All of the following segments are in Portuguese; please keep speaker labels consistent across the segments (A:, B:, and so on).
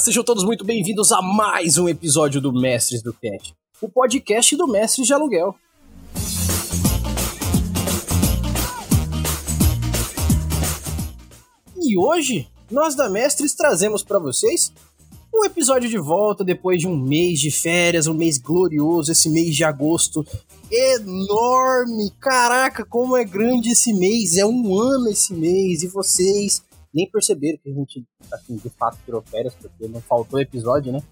A: Sejam todos muito bem-vindos a mais um episódio do Mestres do Cast, o podcast do Mestres de Aluguel. E hoje, nós da Mestres trazemos para vocês um episódio de volta depois de um mês de férias, um mês glorioso, esse mês de agosto enorme. Caraca, como é grande esse mês! É um ano esse mês e vocês nem perceberam que a gente assim, de fato tirou férias, porque não faltou episódio, né?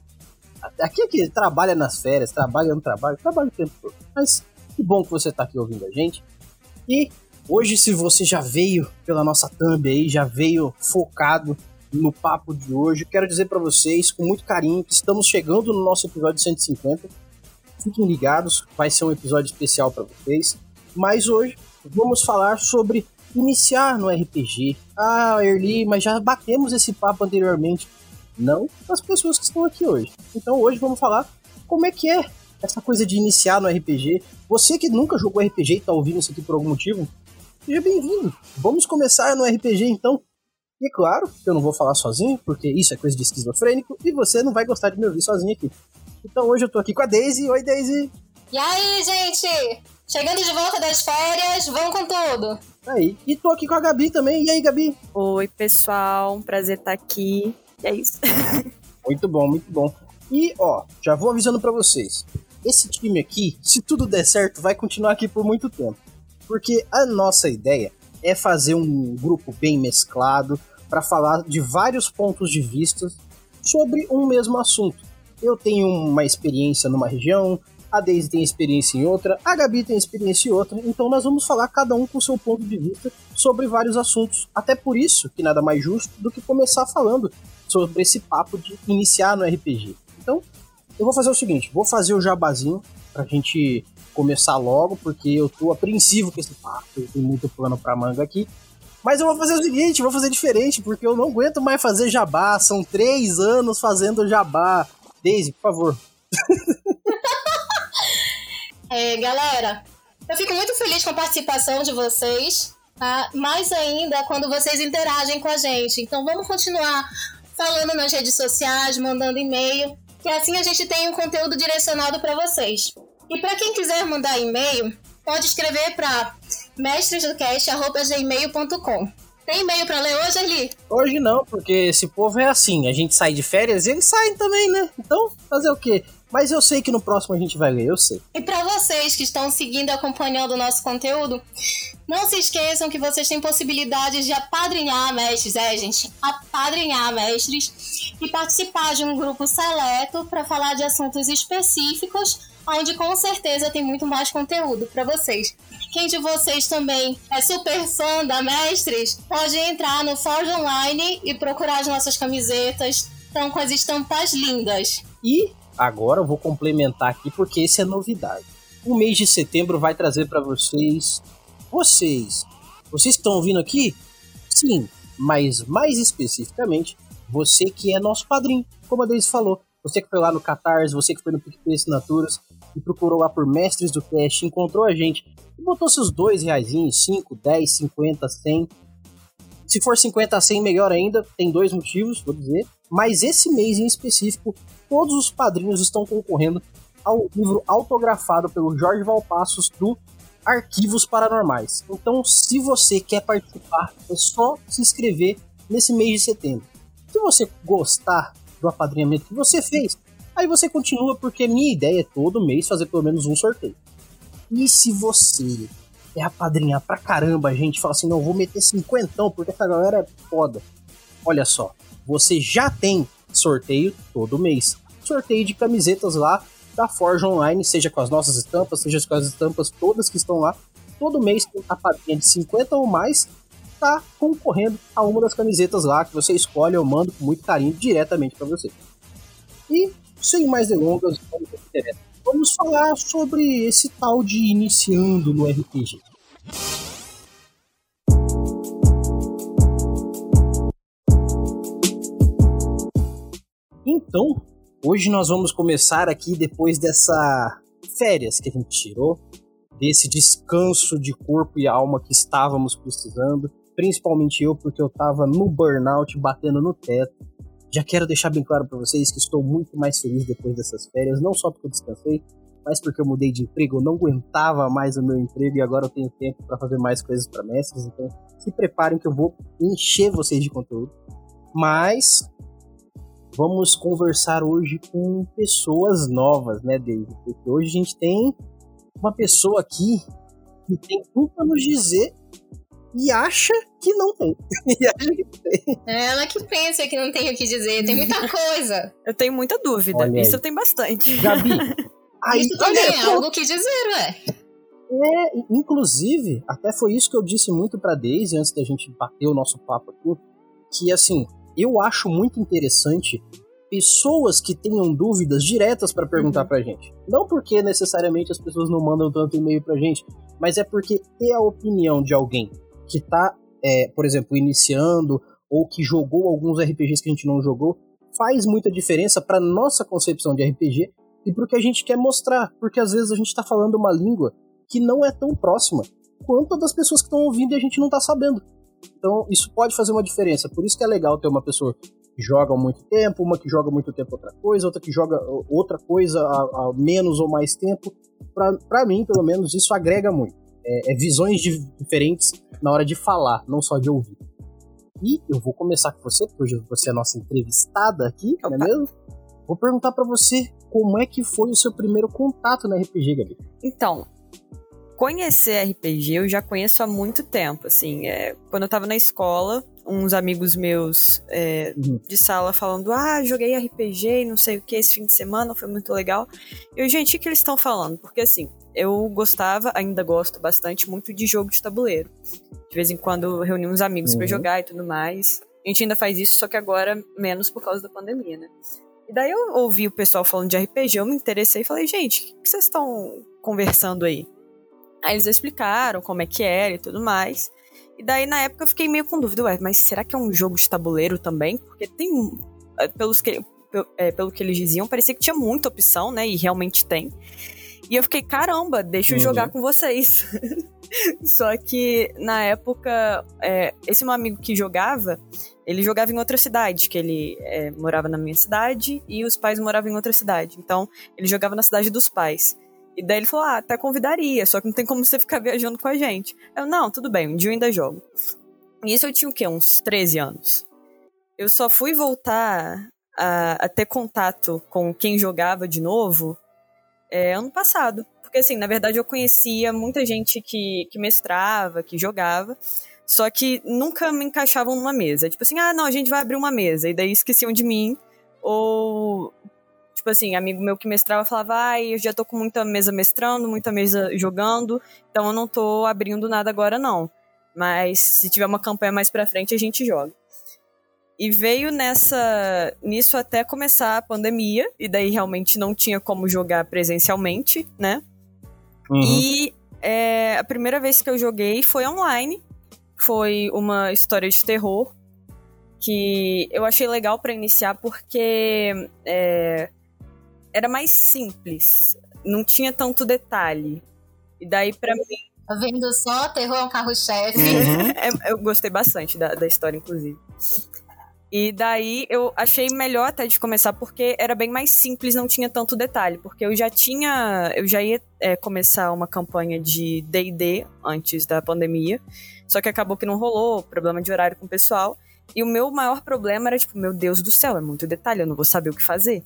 A: Aqui é que trabalha nas férias, trabalha no trabalho, trabalha o tempo todo. Mas que bom que você tá aqui ouvindo a gente. E hoje, se você já veio pela nossa thumb aí, já veio focado no papo de hoje, quero dizer para vocês com muito carinho que estamos chegando no nosso episódio 150. Fiquem ligados, vai ser um episódio especial para vocês. Mas hoje vamos falar sobre iniciar no RPG. Ah, Erli, mas já batemos esse papo anteriormente. Não as pessoas que estão aqui hoje. Então hoje vamos falar como é que é essa coisa de iniciar no RPG. Você que nunca jogou RPG e está ouvindo isso aqui por algum motivo, seja bem-vindo. Vamos começar no RPG então. E claro, eu não vou falar sozinho, porque isso é coisa de esquizofrênico, e você não vai gostar de me ouvir sozinho aqui. Então hoje eu tô aqui com a Daisy. Oi, Daisy!
B: E aí, gente? Chegando de volta das férias, vamos com tudo!
A: Aí. E tô aqui com a Gabi também. E aí, Gabi?
C: Oi, pessoal. Um prazer estar aqui. E é isso.
A: muito bom, muito bom. E, ó, já vou avisando para vocês. Esse time aqui, se tudo der certo, vai continuar aqui por muito tempo. Porque a nossa ideia é fazer um grupo bem mesclado para falar de vários pontos de vista sobre um mesmo assunto. Eu tenho uma experiência numa região, a Daisy tem experiência em outra, a Gabi tem experiência em outra, então nós vamos falar cada um com seu ponto de vista sobre vários assuntos. Até por isso que nada mais justo do que começar falando sobre esse papo de iniciar no RPG. Então, eu vou fazer o seguinte, vou fazer o jabazinho pra gente começar logo, porque eu tô apreensivo com esse papo, tenho muito plano pra manga aqui. Mas eu vou fazer o seguinte, vou fazer diferente, porque eu não aguento mais fazer jabá. São três anos fazendo jabá. Daisy, por favor.
B: É, galera, eu fico muito feliz com a participação de vocês, tá? mais ainda quando vocês interagem com a gente. Então vamos continuar falando nas redes sociais, mandando e-mail, que assim a gente tem um conteúdo direcionado para vocês. E para quem quiser mandar e-mail, pode escrever para mestresdocast.gmail.com. Tem e-mail para ler hoje, Eli?
A: Hoje não, porque esse povo é assim. A gente sai de férias e eles saem também, né? Então, fazer o quê? Mas eu sei que no próximo a gente vai ler, eu sei.
B: E para vocês que estão seguindo e acompanhando o nosso conteúdo, não se esqueçam que vocês têm possibilidades de apadrinhar mestres, é, gente, apadrinhar mestres e participar de um grupo seleto para falar de assuntos específicos, onde com certeza tem muito mais conteúdo para vocês. Quem de vocês também é super fã da Mestres, pode entrar no Forge Online e procurar as nossas camisetas, estão com as estampas lindas.
A: E Agora eu vou complementar aqui porque esse é novidade. O mês de setembro vai trazer para vocês. Vocês. Vocês estão ouvindo aqui? Sim, mas mais especificamente, você que é nosso padrinho, como a Deise falou. Você que foi lá no Catarse, você que foi no PicPay Assinaturas e procurou lá por Mestres do Cast, encontrou a gente e botou seus dois reais, 5, 10, 50, 100. Se for 50 a 100, melhor ainda, tem dois motivos, vou dizer. Mas esse mês em específico, todos os padrinhos estão concorrendo ao livro autografado pelo Jorge Valpassos do Arquivos Paranormais. Então, se você quer participar, é só se inscrever nesse mês de setembro. Se você gostar do apadrinhamento que você fez, aí você continua, porque minha ideia é todo mês fazer pelo menos um sorteio. E se você é apadrinhar pra caramba, a gente fala assim, não, vou meter cinquentão, porque essa galera é foda. Olha só, você já tem sorteio todo mês. Sorteio de camisetas lá da Forge Online, seja com as nossas estampas, seja com as estampas todas que estão lá. Todo mês tem a padrinha de 50 ou mais tá concorrendo a uma das camisetas lá que você escolhe, eu mando com muito carinho diretamente para você. E sem mais delongas, vamos, vamos falar sobre esse tal de iniciando no RPG. Então, hoje nós vamos começar aqui depois dessa férias que a gente tirou, desse descanso de corpo e alma que estávamos precisando, principalmente eu, porque eu estava no burnout, batendo no teto, Já quero deixar bem claro para vocês que estou muito mais feliz depois dessas férias, não só porque eu descansei, mas porque eu mudei de emprego, eu não aguentava mais o meu emprego e agora eu tenho tempo para fazer mais coisas para mestres, então se preparem que eu vou encher vocês de conteúdo. Mas vamos conversar hoje com pessoas novas, né, David? Porque hoje a gente tem uma pessoa aqui que tem tudo pra nos dizer e acha que não tem. e acha que tem.
B: É ela que pensa que não tem o que dizer, tem muita coisa.
C: Eu tenho muita dúvida. Olha Isso aí. eu tenho bastante.
A: Gabi,
B: aí, Isso também é algo que dizer, ué.
A: É, inclusive, até foi isso que eu disse muito pra Daisy antes da gente bater o nosso papo aqui, que assim, eu acho muito interessante pessoas que tenham dúvidas diretas para perguntar uhum. pra gente. Não porque necessariamente as pessoas não mandam tanto e-mail pra gente, mas é porque ter a opinião de alguém que tá, é, por exemplo, iniciando ou que jogou alguns RPGs que a gente não jogou, faz muita diferença para nossa concepção de RPG e pro que a gente quer mostrar, porque às vezes a gente tá falando uma língua que não é tão próxima quanto a das pessoas que estão ouvindo e a gente não tá sabendo. Então, isso pode fazer uma diferença. Por isso que é legal ter uma pessoa que joga há muito tempo, uma que joga muito tempo outra coisa, outra que joga outra coisa há, há menos ou mais tempo. Para mim, pelo menos, isso agrega muito. É, é visões de, diferentes na hora de falar, não só de ouvir. E eu vou começar com você, porque hoje você é a nossa entrevistada aqui, Opa. não é mesmo? Vou perguntar para você como é que foi o seu primeiro contato na RPG, Gabi.
C: Então, conhecer RPG eu já conheço há muito tempo, assim, é, quando eu tava na escola, uns amigos meus é, uhum. de sala falando: Ah, joguei RPG e não sei o que esse fim de semana, foi muito legal. E eu, gente, o que eles estão falando? Porque assim, eu gostava, ainda gosto bastante muito de jogo de tabuleiro. De vez em quando reuni uns amigos uhum. para jogar e tudo mais. A gente ainda faz isso, só que agora menos por causa da pandemia, né? E daí eu ouvi o pessoal falando de RPG, eu me interessei e falei, gente, o que vocês estão conversando aí? Aí eles explicaram como é que era e tudo mais. E daí, na época, eu fiquei meio com dúvida, ué, mas será que é um jogo de tabuleiro também? Porque tem. É, pelos que, é, pelo que eles diziam, parecia que tinha muita opção, né? E realmente tem. E eu fiquei, caramba, deixa eu uhum. jogar com vocês. Só que na época, é, esse meu amigo que jogava, ele jogava em outra cidade, que ele é, morava na minha cidade e os pais moravam em outra cidade. Então, ele jogava na cidade dos pais. E daí ele falou: Ah, até convidaria, só que não tem como você ficar viajando com a gente. Eu, não, tudo bem, um dia eu ainda jogo. E isso eu tinha o quê? Uns 13 anos. Eu só fui voltar a, a ter contato com quem jogava de novo é, ano passado. Porque, assim, na verdade eu conhecia muita gente que, que mestrava, que jogava, só que nunca me encaixavam numa mesa. Tipo assim, ah, não, a gente vai abrir uma mesa. E daí esqueciam de mim. Ou tipo assim, amigo meu que mestrava falava, ai, eu já tô com muita mesa mestrando, muita mesa jogando, então eu não tô abrindo nada agora não. Mas se tiver uma campanha mais pra frente, a gente joga. E veio nessa nisso até começar a pandemia, e daí realmente não tinha como jogar presencialmente, né? Uhum. E é, a primeira vez que eu joguei foi online. Foi uma história de terror que eu achei legal para iniciar porque é, era mais simples, não tinha tanto detalhe. E daí, para mim.
B: Tá vendo só? Terror é um carro-chefe.
C: Uhum. é, eu gostei bastante da, da história, inclusive. E daí eu achei melhor até de começar porque era bem mais simples, não tinha tanto detalhe. Porque eu já tinha. Eu já ia é, começar uma campanha de DD antes da pandemia. Só que acabou que não rolou, problema de horário com o pessoal. E o meu maior problema era, tipo, meu Deus do céu, é muito detalhe, eu não vou saber o que fazer.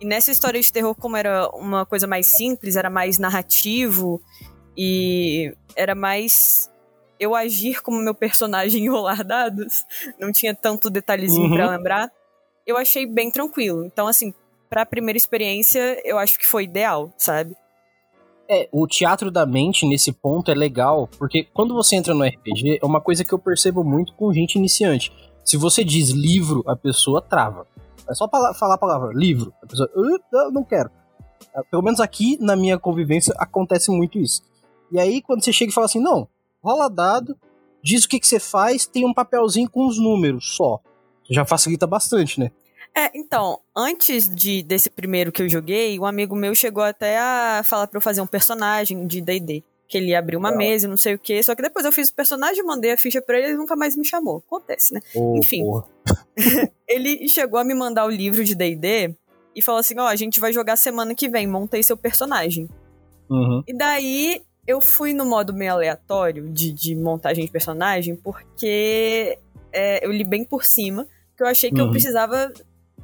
C: E nessa história de terror, como era uma coisa mais simples, era mais narrativo e era mais eu agir como meu personagem e rolar dados, não tinha tanto detalhezinho uhum. para lembrar. Eu achei bem tranquilo. Então, assim, para a primeira experiência, eu acho que foi ideal, sabe?
A: É, o teatro da mente nesse ponto é legal, porque quando você entra no RPG, é uma coisa que eu percebo muito com gente iniciante. Se você diz livro, a pessoa trava. É só falar a palavra livro. A pessoa, uh, não quero. É, pelo menos aqui na minha convivência acontece muito isso. E aí, quando você chega e fala assim, não, rola dado, diz o que, que você faz, tem um papelzinho com os números só. Já facilita bastante, né?
C: É, então, antes de desse primeiro que eu joguei, um amigo meu chegou até a falar para eu fazer um personagem de D&D. que ele abriu uma mesa e não sei o que. Só que depois eu fiz o personagem, mandei a ficha pra ele e ele nunca mais me chamou. Acontece, né?
A: Oh,
C: Enfim. ele chegou a me mandar o livro de D&D e falou assim, ó, oh, a gente vai jogar semana que vem, montei seu personagem.
A: Uhum.
C: E daí eu fui no modo meio aleatório de, de montagem de personagem porque é, eu li bem por cima, que eu achei que uhum. eu precisava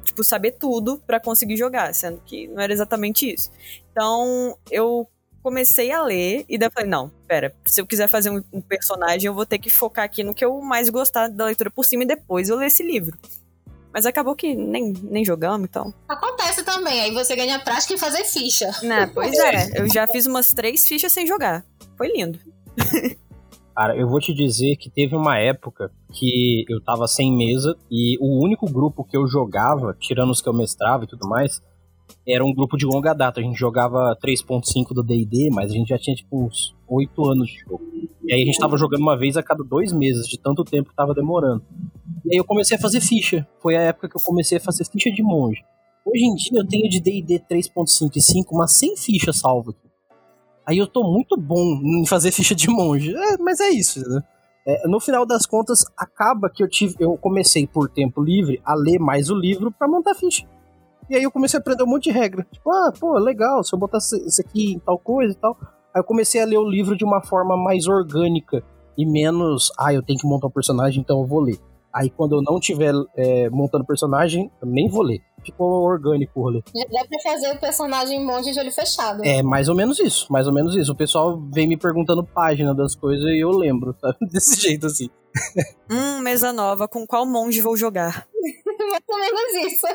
C: tipo, saber tudo para conseguir jogar, sendo que não era exatamente isso. Então, eu comecei a ler e daí falei, não, pera, se eu quiser fazer um, um, personagem, eu vou ter que focar aqui no que eu mais gostar da leitura por cima e depois eu ler esse livro. Mas acabou que nem, nem jogamos, então.
B: Acontece também, aí você ganha prática em fazer ficha.
C: Né, pois é, eu já fiz umas três fichas sem jogar. Foi lindo.
A: Cara, eu vou te dizer que teve uma época que eu tava sem mesa e o único grupo que eu jogava, tirando os que eu mestrava e tudo mais, era um grupo de longa data. A gente jogava 3.5 do D&D, mas a gente já tinha tipo uns 8 anos de jogo. E aí a gente tava jogando uma vez a cada dois meses, de tanto tempo que tava demorando. E aí eu comecei a fazer ficha. Foi a época que eu comecei a fazer ficha de monge. Hoje em dia eu tenho de D&D 3.5 e 5, mas sem ficha aqui. Aí eu tô muito bom em fazer ficha de monge. É, mas é isso, né? É, no final das contas, acaba que eu tive, eu comecei por tempo livre a ler mais o livro para montar ficha. E aí eu comecei a aprender um monte de regra. Tipo, ah, pô, legal, se eu botar isso aqui em tal coisa e tal. Aí eu comecei a ler o livro de uma forma mais orgânica e menos, ah, eu tenho que montar um personagem, então eu vou ler. Aí quando eu não tiver é, montando personagem, eu nem vou ler. Ficou orgânico o rolê.
B: Dá pra fazer o personagem monge de olho fechado.
A: É, mais ou menos isso, mais ou menos isso. O pessoal vem me perguntando página das coisas e eu lembro, sabe? Desse jeito assim.
C: hum, mesa nova, com qual monge vou jogar?
B: mais ou menos isso.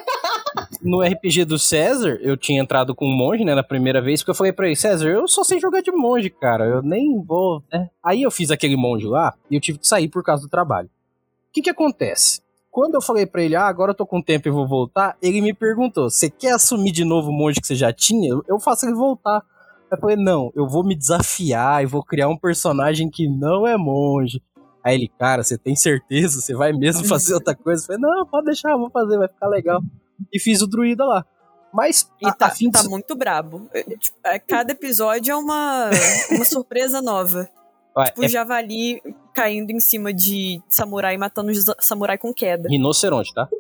A: no RPG do César, eu tinha entrado com um monge, né, na primeira vez, porque eu falei pra ele, César, eu só sei jogar de monge, cara, eu nem vou, né? Aí eu fiz aquele monge lá e eu tive que sair por causa do trabalho. O que que acontece? Quando eu falei para ele, ah, agora eu tô com tempo e vou voltar, ele me perguntou, você quer assumir de novo o monge que você já tinha? Eu faço ele voltar. Eu falei, não, eu vou me desafiar e vou criar um personagem que não é monge. Aí ele, cara, você tem certeza? Você vai mesmo fazer outra coisa? Eu falei, não, pode deixar, vou fazer, vai ficar legal. E fiz o druida lá. Mas
C: e tá, a fim tá de... muito brabo. É, tipo, é, cada episódio é uma, uma surpresa nova. Ué, tipo, é... javali caindo em cima de samurai matando samurai com queda.
A: Rinoceronte, tá?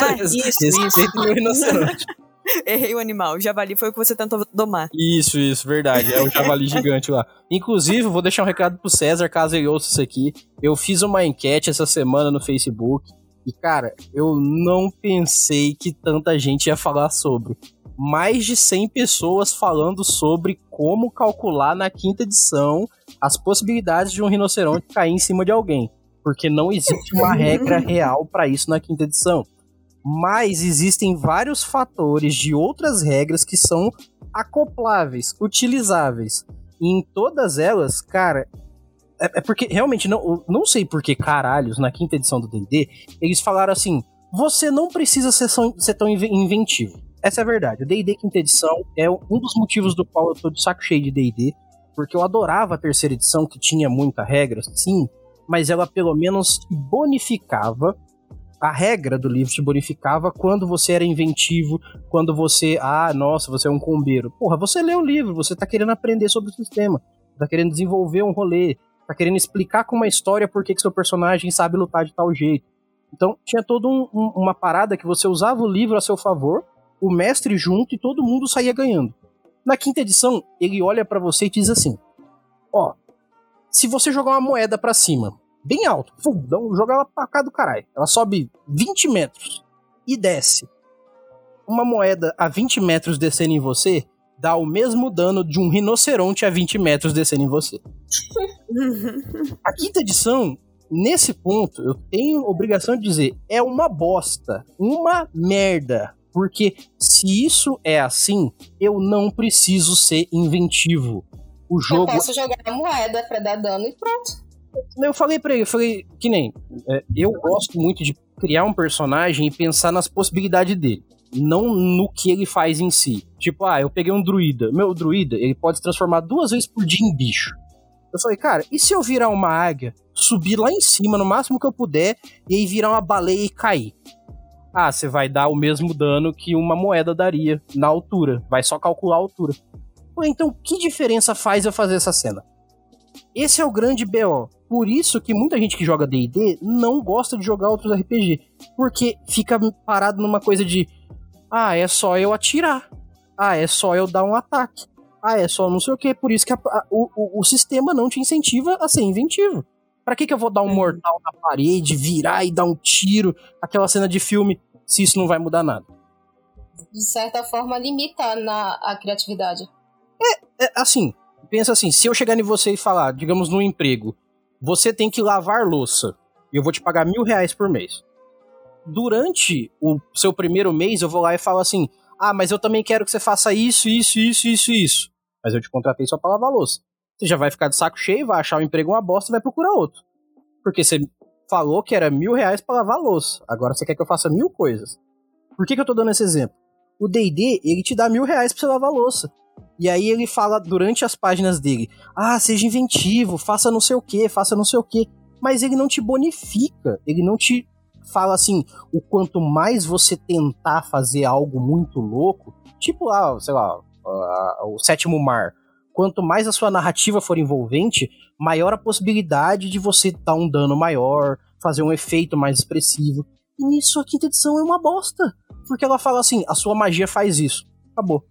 C: Ah, isso,
A: Respeito meu rinoceronte.
C: Errei o animal. O javali foi o que você tentou domar.
A: Isso, isso, verdade. É o javali gigante lá. Inclusive, vou deixar um recado pro César, caso ele ouça isso aqui. Eu fiz uma enquete essa semana no Facebook. E, cara, eu não pensei que tanta gente ia falar sobre. Mais de 100 pessoas falando sobre como calcular na quinta edição as possibilidades de um rinoceronte cair em cima de alguém. Porque não existe uma regra real para isso na quinta edição. Mas existem vários fatores de outras regras que são acopláveis, utilizáveis. E em todas elas, cara, é, é porque realmente não, não sei por que caralhos na quinta edição do D&D eles falaram assim: você não precisa ser, ser tão inventivo. Essa é a verdade. O D&D quinta edição é um dos motivos do qual eu tô de saco cheio de D&D, porque eu adorava a terceira edição, que tinha muita regra, sim, mas ela pelo menos bonificava a regra do livro te bonificava quando você era inventivo, quando você, ah, nossa, você é um combeiro. Porra, você lê o livro, você tá querendo aprender sobre o sistema, tá querendo desenvolver um rolê, tá querendo explicar com uma história por que, que seu personagem sabe lutar de tal jeito. Então, tinha toda um, um, uma parada que você usava o livro a seu favor, o mestre junto e todo mundo saía ganhando. Na quinta edição, ele olha para você e diz assim: Ó, se você jogar uma moeda para cima, bem alto, fundão, joga ela pra cá do caralho. Ela sobe 20 metros e desce. Uma moeda a 20 metros descendo em você dá o mesmo dano de um rinoceronte a 20 metros descendo em você. a quinta edição, nesse ponto, eu tenho obrigação de dizer, é uma bosta. Uma merda. Porque se isso é assim, eu não preciso ser inventivo. O jogo.
B: Eu posso jogar a moeda pra dar dano e pronto.
A: Eu falei pra ele, eu falei, que nem. É, eu gosto muito de criar um personagem e pensar nas possibilidades dele. Não no que ele faz em si. Tipo, ah, eu peguei um druida. Meu druida, ele pode se transformar duas vezes por dia em bicho. Eu falei, cara, e se eu virar uma águia, subir lá em cima, no máximo que eu puder, e aí virar uma baleia e cair? ah, você vai dar o mesmo dano que uma moeda daria na altura. Vai só calcular a altura. Pô, então que diferença faz eu fazer essa cena? esse é o grande BO. Por isso que muita gente que joga D&D não gosta de jogar outros RPG, porque fica parado numa coisa de ah, é só eu atirar. Ah, é só eu dar um ataque. Ah, é só não sei o que. Por isso que a, a, o, o, sistema não te incentiva a ser inventivo. Pra que, que eu vou dar um mortal na parede, virar e dar um tiro, aquela cena de filme, se isso não vai mudar nada?
B: De certa forma, limita na, a criatividade.
A: É, é, assim, pensa assim, se eu chegar em você e falar, digamos, no emprego, você tem que lavar louça, e eu vou te pagar mil reais por mês. Durante o seu primeiro mês, eu vou lá e falo assim, ah, mas eu também quero que você faça isso, isso, isso, isso, isso. Mas eu te contratei só pra lavar louça. Você já vai ficar de saco cheio, vai achar o um emprego uma bosta e vai procurar outro. Porque você falou que era mil reais pra lavar louça. Agora você quer que eu faça mil coisas. Por que, que eu tô dando esse exemplo? O D&D, ele te dá mil reais pra você lavar louça. E aí ele fala durante as páginas dele, ah, seja inventivo, faça não sei o que, faça não sei o que. Mas ele não te bonifica, ele não te fala assim, o quanto mais você tentar fazer algo muito louco, tipo lá, sei lá, uh, o sétimo mar, quanto mais a sua narrativa for envolvente, maior a possibilidade de você dar um dano maior, fazer um efeito mais expressivo. E nisso a quinta edição é uma bosta. Porque ela fala assim, a sua magia faz isso. Acabou.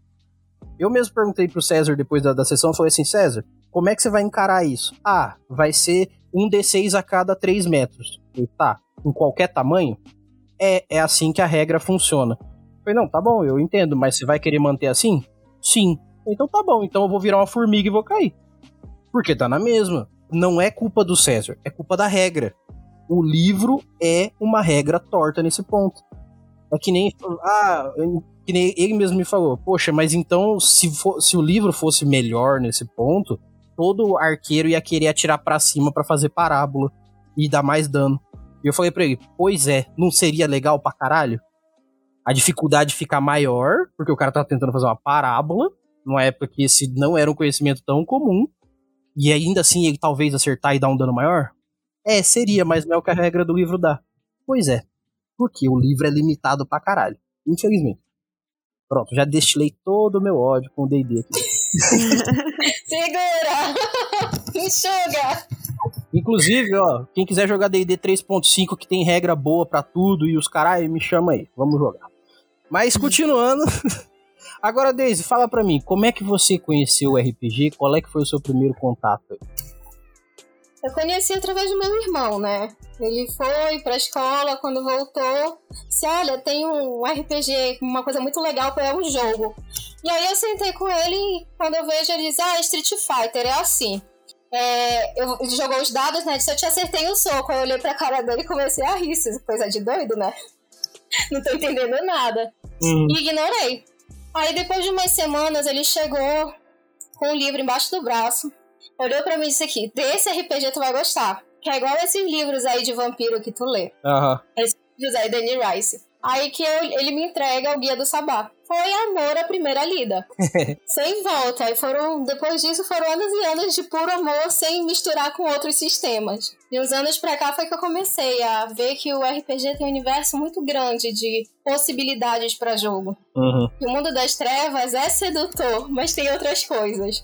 A: Eu mesmo perguntei pro César depois da, da sessão, falei assim, César, como é que você vai encarar isso? Ah, vai ser um D6 a cada 3 metros. Eu, tá, em qualquer tamanho, é, é assim que a regra funciona. Eu falei, não, tá bom, eu entendo, mas você vai querer manter assim? Sim. Então tá bom, então eu vou virar uma formiga e vou cair. Porque tá na mesma. Não é culpa do César, é culpa da regra. O livro é uma regra torta nesse ponto. É que nem. Ah, que nem ele mesmo me falou. Poxa, mas então, se, for, se o livro fosse melhor nesse ponto, todo arqueiro ia querer atirar para cima para fazer parábola e dar mais dano. E eu falei pra ele, pois é, não seria legal pra caralho? A dificuldade fica maior, porque o cara tá tentando fazer uma parábola, numa época que esse não era um conhecimento tão comum, e ainda assim ele talvez acertar e dar um dano maior? É, seria, mas não é o que a regra do livro dá. Pois é, porque o livro é limitado pra caralho, infelizmente. Pronto, já destilei todo o meu ódio com o D&D aqui.
B: Segura! Enxuga!
A: Inclusive, ó, quem quiser jogar D&D 3.5 que tem regra boa para tudo e os caras me chama aí, vamos jogar. Mas continuando, agora Daisy, fala para mim, como é que você conheceu o RPG? Qual é que foi o seu primeiro contato aí?
B: Eu conheci através do meu irmão, né? Ele foi pra escola, quando voltou, disse, olha, tem um RPG, uma coisa muito legal, é um jogo. E aí eu sentei com ele e quando eu vejo ele diz, ah, Street Fighter, é assim. É, eu, ele jogou os dados, né? Disse, eu te acertei o um soco. Aí eu olhei pra cara dele e comecei a rir, coisa de doido, né? Não tô entendendo nada. E ignorei. Aí depois de umas semanas ele chegou com um livro embaixo do braço, olhou para mim e disse aqui, desse RPG tu vai gostar. Que é igual esses livros aí de vampiro que tu lê.
A: Uhum.
B: Esses livros aí da Annie Rice. Aí que eu, ele me entrega o Guia do Sabá. Foi amor à primeira lida. sem volta. E foram, depois disso foram anos e anos de puro amor sem misturar com outros sistemas. E uns anos pra cá foi que eu comecei a ver que o RPG tem um universo muito grande de possibilidades para jogo.
A: Uhum.
B: E o mundo das trevas é sedutor, mas tem outras coisas.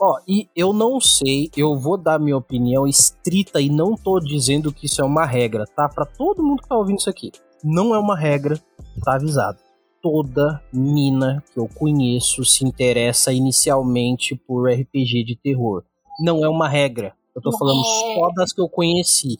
A: Ó, e eu não sei, eu vou dar minha opinião estrita e não tô dizendo que isso é uma regra, tá? Para todo mundo que tá ouvindo isso aqui. Não é uma regra, tá avisado. Toda mina que eu conheço se interessa inicialmente por RPG de terror. Não é uma regra. Eu tô falando é. só das que eu conheci.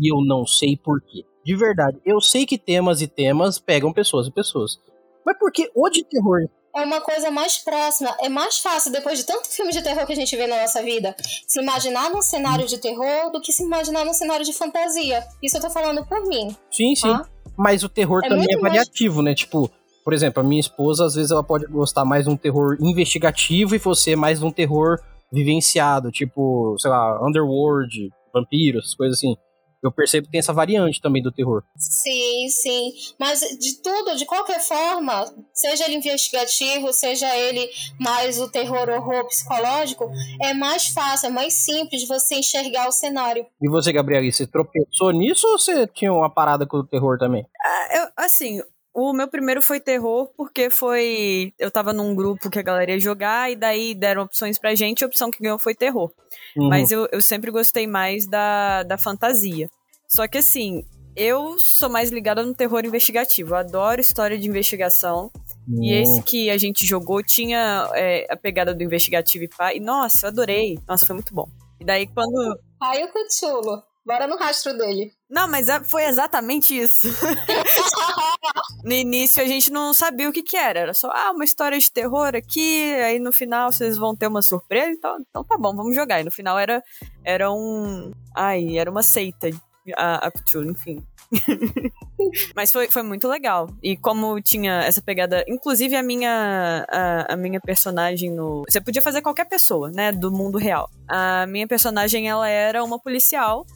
A: E eu não sei porquê. De verdade, eu sei que temas e temas pegam pessoas e pessoas. Mas porque o de terror
B: é uma coisa mais próxima. É mais fácil, depois de tanto filme de terror que a gente vê na nossa vida, se imaginar num cenário de terror do que se imaginar num cenário de fantasia. Isso eu tô falando por mim.
A: Sim, sim. Ah? Mas o terror é também é variativo, mais... né? Tipo, por exemplo, a minha esposa, às vezes, ela pode gostar mais de um terror investigativo e você mais de um terror vivenciado, tipo, sei lá, Underworld, vampiros, coisas assim eu percebo que tem essa variante também do terror.
B: Sim, sim. Mas de tudo, de qualquer forma, seja ele investigativo, seja ele mais o terror horror psicológico, é mais fácil, é mais simples você enxergar o cenário.
A: E você, Gabriel, você tropeçou nisso ou você tinha uma parada com o terror também?
C: Ah, eu, assim, O meu primeiro foi terror, porque foi. Eu tava num grupo que a galera ia jogar, e daí deram opções pra gente, e a opção que ganhou foi terror. Uhum. Mas eu, eu sempre gostei mais da, da fantasia. Só que assim, eu sou mais ligada no terror investigativo. Eu adoro história de investigação. E esse que a gente jogou tinha é, a pegada do investigativo e pá. E nossa, eu adorei. Nossa, foi muito bom. E daí quando.
B: Ai, o Cuchulo. Bora no rastro dele.
C: Não, mas é, foi exatamente isso. no início a gente não sabia o que que era. Era só, ah, uma história de terror aqui. Aí no final vocês vão ter uma surpresa. Então, então tá bom, vamos jogar. E no final era, era um. Ai, era uma seita. A, a Cthulhu, enfim. Mas foi, foi muito legal. E como tinha essa pegada. Inclusive, a minha, a, a, minha personagem no. Você podia fazer qualquer pessoa, né? Do mundo real. A minha personagem, ela era uma policial,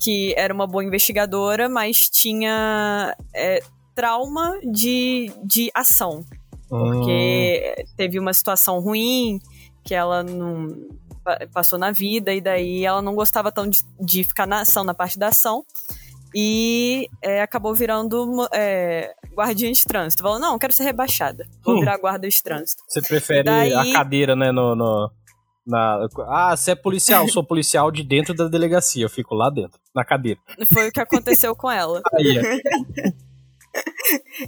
C: que era uma boa investigadora, mas tinha é, trauma de, de ação. Porque hum. teve uma situação ruim que ela não passou na vida, e daí ela não gostava tão de, de ficar na ação, na parte da ação e é, acabou virando é, guardinha de trânsito. Falou, não, quero ser rebaixada. Vou hum. virar guarda de trânsito.
A: Você prefere Daí... a cadeira, né, no... no... Na... Ah, você é policial, sou policial de dentro da delegacia, eu fico lá dentro, na cadeira.
C: Foi o que aconteceu com ela. Aí, é.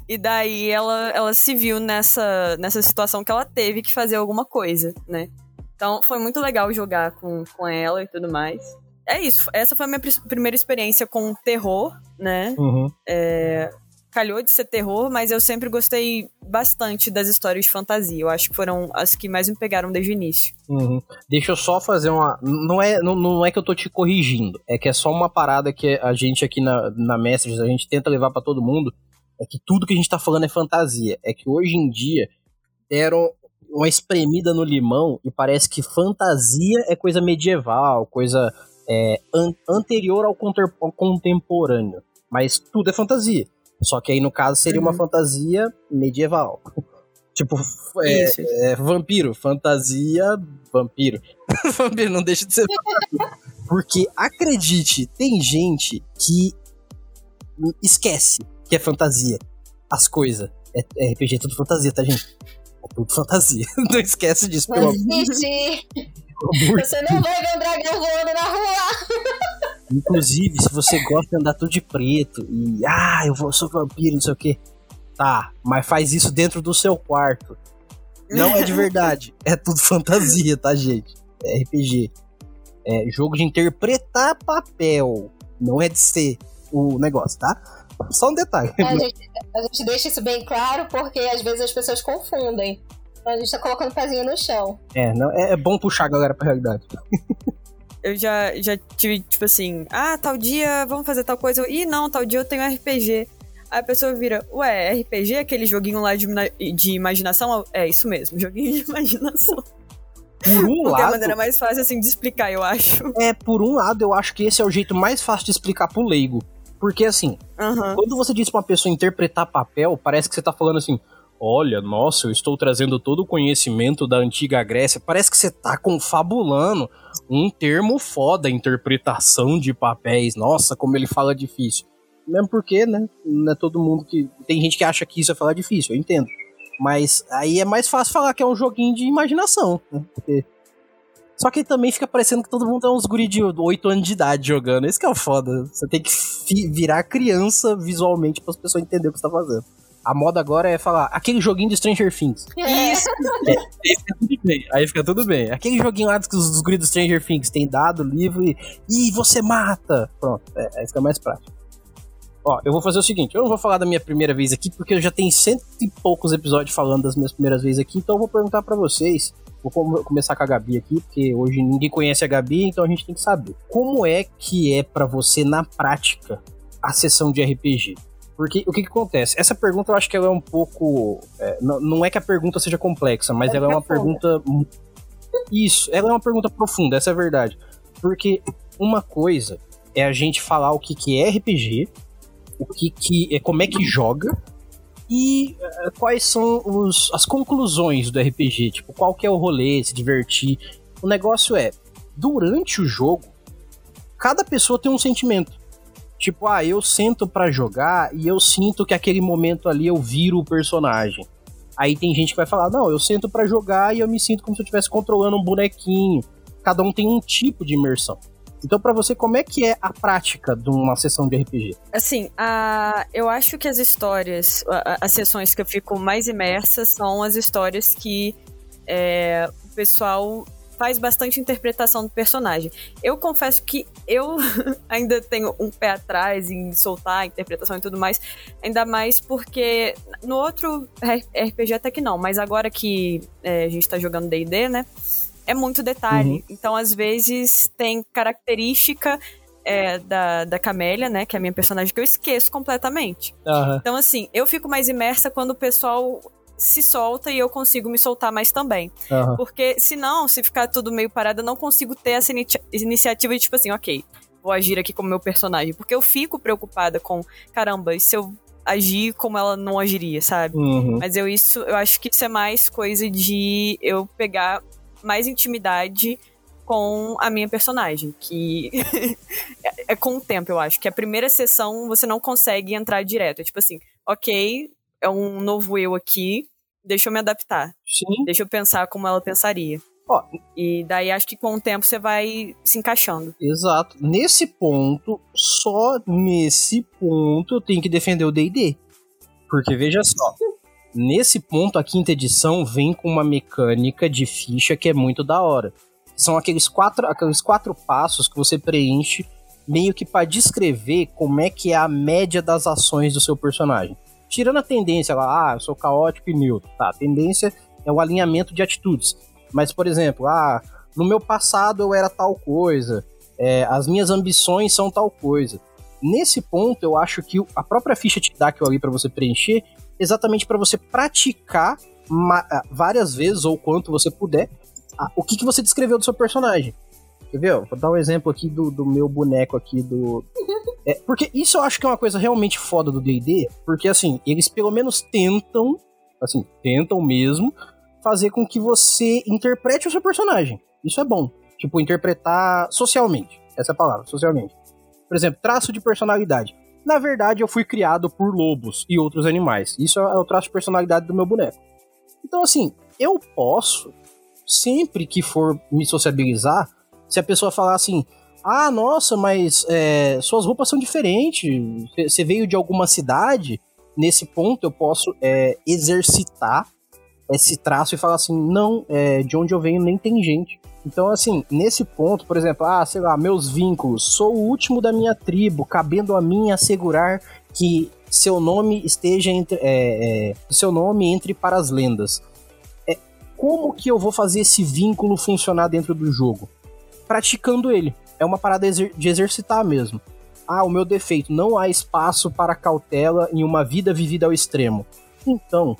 C: e daí ela, ela se viu nessa, nessa situação que ela teve que fazer alguma coisa, né? Então foi muito legal jogar com, com ela e tudo mais é isso. Essa foi a minha primeira experiência com terror, né? Uhum. É, calhou de ser terror, mas eu sempre gostei bastante das histórias de fantasia. Eu acho que foram as que mais me pegaram desde o início.
A: Uhum. Deixa eu só fazer uma. Não é, não, não é que eu tô te corrigindo, é que é só uma parada que a gente aqui na, na Messages, a gente tenta levar para todo mundo. É que tudo que a gente tá falando é fantasia. É que hoje em dia deram uma espremida no limão e parece que fantasia é coisa medieval, coisa é, an anterior ao, ao, contemporâneo. Mas tudo é fantasia. Só que aí, no caso, seria uhum. uma fantasia medieval. tipo, é, isso, isso. é, vampiro. Fantasia, vampiro. vampiro não deixa de ser Porque, acredite, tem gente que esquece que é fantasia. As coisas. É, é RPG, é tudo fantasia, tá, gente? É tudo fantasia. não esquece disso,
B: pelo amor. Você não vai ver um dragão voando na rua.
A: Inclusive, se você gosta de andar tudo de preto e ah, eu vou, sou vampiro, não sei o que. Tá, mas faz isso dentro do seu quarto. Não é de verdade. é tudo fantasia, tá, gente? É RPG. É jogo de interpretar papel. Não é de ser o negócio, tá? Só um detalhe.
B: A gente, a gente deixa isso bem claro porque às vezes as pessoas confundem. A gente tá colocando o pezinho no chão.
A: É, não, é, é bom puxar a galera pra realidade.
C: eu já, já tive, tipo assim, ah, tal dia vamos fazer tal coisa. Ih, não, tal dia eu tenho RPG. Aí a pessoa vira, ué, RPG, aquele joguinho lá de, de imaginação? É isso mesmo, joguinho de imaginação.
A: Por um
C: Porque
A: lado. É
C: a maneira mais fácil, assim, de explicar, eu acho.
A: É, por um lado, eu acho que esse é o jeito mais fácil de explicar pro leigo. Porque, assim, uhum. quando você diz pra uma pessoa interpretar papel, parece que você tá falando assim, Olha, nossa, eu estou trazendo todo o conhecimento da antiga Grécia. Parece que você tá confabulando um termo foda, interpretação de papéis. Nossa, como ele fala difícil. Mesmo porque, né? Não é todo mundo que. Tem gente que acha que isso é falar difícil, eu entendo. Mas aí é mais fácil falar que é um joguinho de imaginação, né? Porque... Só que também fica parecendo que todo mundo é uns guri de 8 anos de idade jogando. Esse que é o foda. Você tem que virar criança visualmente para as pessoas entenderem o que você tá fazendo. A moda agora é falar aquele joguinho de Stranger Things.
B: Isso!
A: É, aí fica tudo bem. Aí fica tudo bem. Aquele joguinho lá dos, dos do Stranger Things tem dado, livro e. Ih, você mata! Pronto, é, aí fica mais prático. Ó, eu vou fazer o seguinte, eu não vou falar da minha primeira vez aqui, porque eu já tenho cento e poucos episódios falando das minhas primeiras vezes aqui, então eu vou perguntar para vocês. Vou começar com a Gabi aqui, porque hoje ninguém conhece a Gabi, então a gente tem que saber. Como é que é para você, na prática, a sessão de RPG? Porque o que, que acontece? Essa pergunta eu acho que ela é um pouco. É, não, não é que a pergunta seja complexa, mas é ela é uma pergunta. Isso, ela é uma pergunta profunda, essa é a verdade. Porque uma coisa é a gente falar o que, que é RPG, o que, que é como é que joga e uh, quais são os, as conclusões do RPG, tipo, qual que é o rolê, se divertir. O negócio é, durante o jogo, cada pessoa tem um sentimento. Tipo, ah, eu sento para jogar e eu sinto que aquele momento ali eu viro o personagem. Aí tem gente que vai falar: "Não, eu sento para jogar e eu me sinto como se eu estivesse controlando um bonequinho". Cada um tem um tipo de imersão. Então, para você, como é que é a prática de uma sessão de RPG?
C: Assim, a, eu acho que as histórias, a, as sessões que eu fico mais imersa são as histórias que é, o pessoal faz bastante interpretação do personagem. Eu confesso que eu ainda tenho um pé atrás em soltar a interpretação e tudo mais, ainda mais porque no outro RPG até que não, mas agora que é, a gente tá jogando D&D, né, é muito detalhe. Uhum. Então, às vezes, tem característica é, da, da Camélia, né? Que é a minha personagem, que eu esqueço completamente. Uhum. Então, assim, eu fico mais imersa quando o pessoal se solta e eu consigo me soltar mais também. Uhum. Porque, senão, se ficar tudo meio parado, eu não consigo ter essa iniciativa de, tipo assim, ok, vou agir aqui como meu personagem. Porque eu fico preocupada com, caramba, e se eu agir como ela não agiria, sabe? Uhum. Mas eu isso, eu acho que isso é mais coisa de eu pegar mais intimidade com a minha personagem, que é, é com o tempo, eu acho. Que a primeira sessão você não consegue entrar direto. É tipo assim, ok, é um novo eu aqui, deixa eu me adaptar. Sim. Deixa eu pensar como ela pensaria. Ó, e daí acho que com o tempo você vai se encaixando.
A: Exato. Nesse ponto, só nesse ponto eu tenho que defender o D&D. Porque veja só, Nesse ponto, a quinta edição vem com uma mecânica de ficha que é muito da hora. São aqueles quatro, aqueles quatro passos que você preenche meio que para descrever como é que é a média das ações do seu personagem. Tirando a tendência lá, ah, eu sou caótico e neutro. Tá, a tendência é o alinhamento de atitudes. Mas, por exemplo, ah, no meu passado eu era tal coisa, é, as minhas ambições são tal coisa. Nesse ponto, eu acho que a própria ficha te dá aquilo ali para você preencher exatamente para você praticar ah, várias vezes, ou quanto você puder, o que, que você descreveu do seu personagem. Quer ver? Vou dar um exemplo aqui do, do meu boneco aqui do. É, porque isso eu acho que é uma coisa realmente foda do DD, porque assim, eles pelo menos tentam, assim, tentam mesmo, fazer com que você interprete o seu personagem. Isso é bom. Tipo, interpretar socialmente. Essa é a palavra, socialmente. Por exemplo, traço de personalidade. Na verdade, eu fui criado por lobos e outros animais. Isso é o traço de personalidade do meu boneco. Então, assim, eu posso, sempre que for me sociabilizar, se a pessoa falar assim, ah, nossa, mas é, suas roupas são diferentes, você veio de alguma cidade, nesse ponto eu posso é, exercitar esse traço e falar assim, não, é, de onde eu venho nem tem gente. Então, assim, nesse ponto, por exemplo, ah, sei lá, meus vínculos, sou o último da minha tribo, cabendo a mim assegurar que seu nome esteja entre. É, é, seu nome entre para as lendas. É, como que eu vou fazer esse vínculo funcionar dentro do jogo? Praticando ele. É uma parada de exercitar mesmo. Ah, o meu defeito, não há espaço para cautela em uma vida vivida ao extremo. Então,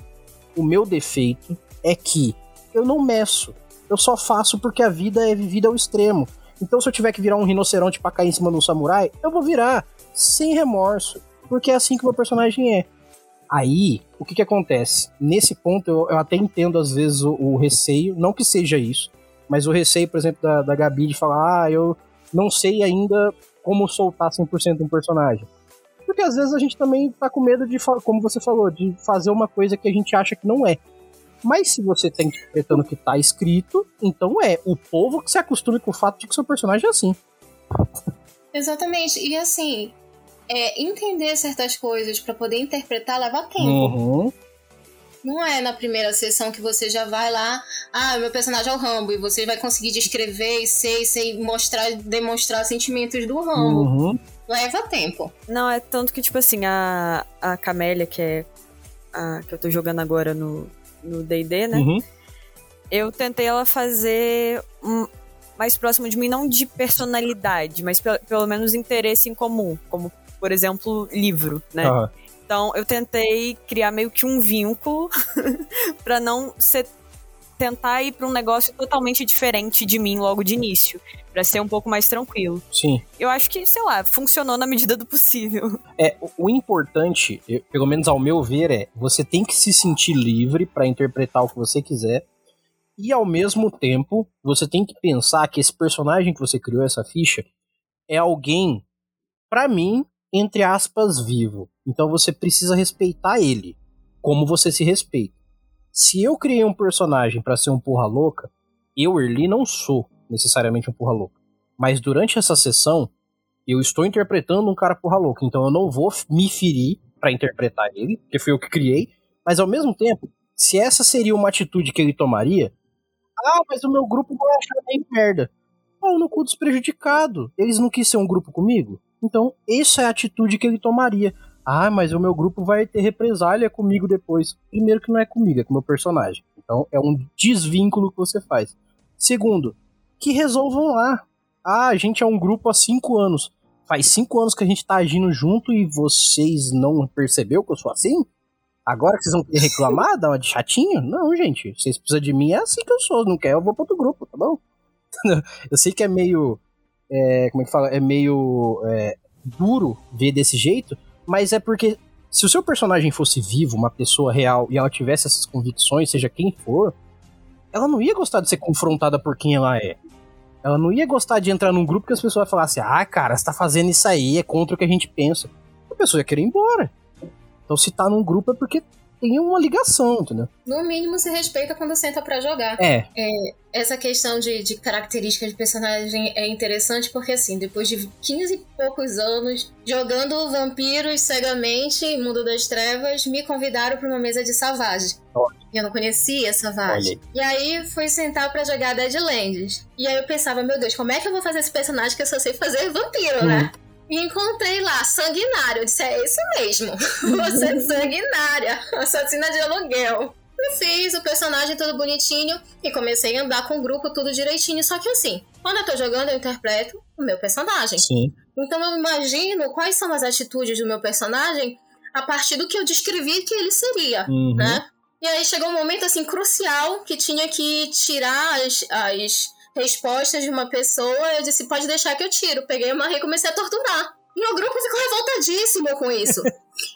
A: o meu defeito é que eu não meço eu só faço porque a vida é vivida ao extremo. Então, se eu tiver que virar um rinoceronte pra cair em cima de um samurai, eu vou virar sem remorso, porque é assim que o meu personagem é. Aí, o que que acontece? Nesse ponto, eu, eu até entendo às vezes o, o, receio, não que seja isso, mas o receio, por exemplo, da, da Gabi de falar, ah, eu não sei ainda como soltar 100% um personagem. Porque às vezes a gente também tá com medo de, como você falou, de fazer uma coisa que a gente acha que não é. Mas se você tá interpretando o que tá escrito, então é o povo que se acostume com o fato de que seu personagem é assim.
B: Exatamente. E assim, é, entender certas coisas para poder interpretar leva tempo.
A: Uhum.
B: Não é na primeira sessão que você já vai lá, ah, meu personagem é o Rambo, e você vai conseguir descrever e ser, e ser mostrar, demonstrar sentimentos do Rambo. Uhum. Leva tempo.
C: Não, é tanto que, tipo assim, a, a Camélia, que é a que eu tô jogando agora no, no D&D, né? Uhum. Eu tentei ela fazer um, mais próximo de mim, não de personalidade, mas pelo, pelo menos interesse em comum, como, por exemplo, livro, né? Uhum. Então, eu tentei criar meio que um vínculo para não ser tentar ir para um negócio totalmente diferente de mim logo de início, para ser um pouco mais tranquilo.
A: Sim.
C: Eu acho que, sei lá, funcionou na medida do possível.
A: É, o importante, pelo menos ao meu ver, é você tem que se sentir livre para interpretar o que você quiser. E ao mesmo tempo, você tem que pensar que esse personagem que você criou, essa ficha, é alguém, para mim, entre aspas, vivo. Então você precisa respeitar ele, como você se respeita. Se eu criei um personagem para ser um porra louca, eu, Erli, não sou necessariamente um porra louca. Mas durante essa sessão, eu estou interpretando um cara porra louca. Então eu não vou me ferir para interpretar ele, porque foi eu que criei. Mas ao mesmo tempo, se essa seria uma atitude que ele tomaria, ah, mas o meu grupo vai achar bem merda. Pau no cu dos prejudicados. Eles não quis ser um grupo comigo? Então, essa é a atitude que ele tomaria. Ah, mas o meu grupo vai ter represália comigo depois. Primeiro que não é comigo, é com o meu personagem. Então, é um desvínculo que você faz. Segundo, que resolvam lá. Ah, a gente é um grupo há cinco anos. Faz cinco anos que a gente tá agindo junto e vocês não percebeu que eu sou assim? Agora que vocês vão reclamar, dar uma de chatinho? Não, gente. Vocês precisam de mim, é assim que eu sou. Não quer, eu vou para outro grupo, tá bom? eu sei que é meio. É, como é que fala? É meio é, duro ver desse jeito, mas é porque se o seu personagem fosse vivo, uma pessoa real, e ela tivesse essas convicções, seja quem for, ela não ia gostar de ser confrontada por quem ela é. Ela não ia gostar de entrar num grupo que as pessoas falassem, ah, cara, você tá fazendo isso aí, é contra o que a gente pensa. A pessoa ia querer ir embora. Então se tá num grupo é porque tem uma ligação, entendeu?
B: No mínimo se respeita quando senta para jogar.
A: É.
B: é. Essa questão de, de características de personagem é interessante porque, assim, depois de 15 e poucos anos jogando vampiros cegamente em Mundo das Trevas, me convidaram para uma mesa de Savage. E eu não conhecia Savage. E aí fui sentar para jogar Deadlands. E aí eu pensava, meu Deus, como é que eu vou fazer esse personagem que eu só sei fazer vampiro, né? E encontrei lá, sanguinário. Eu disse, é isso mesmo. Você é sanguinária, assassina de aluguel. Eu fiz o personagem todo bonitinho e comecei a andar com o grupo tudo direitinho. Só que assim, quando eu tô jogando, eu interpreto o meu personagem.
A: Sim.
B: Então eu imagino quais são as atitudes do meu personagem a partir do que eu descrevi que ele seria, uhum. né? E aí chegou um momento assim crucial que tinha que tirar as, as respostas de uma pessoa, eu disse, pode deixar que eu tiro. Peguei uma e comecei a torturar. E o grupo ficou revoltadíssimo com isso.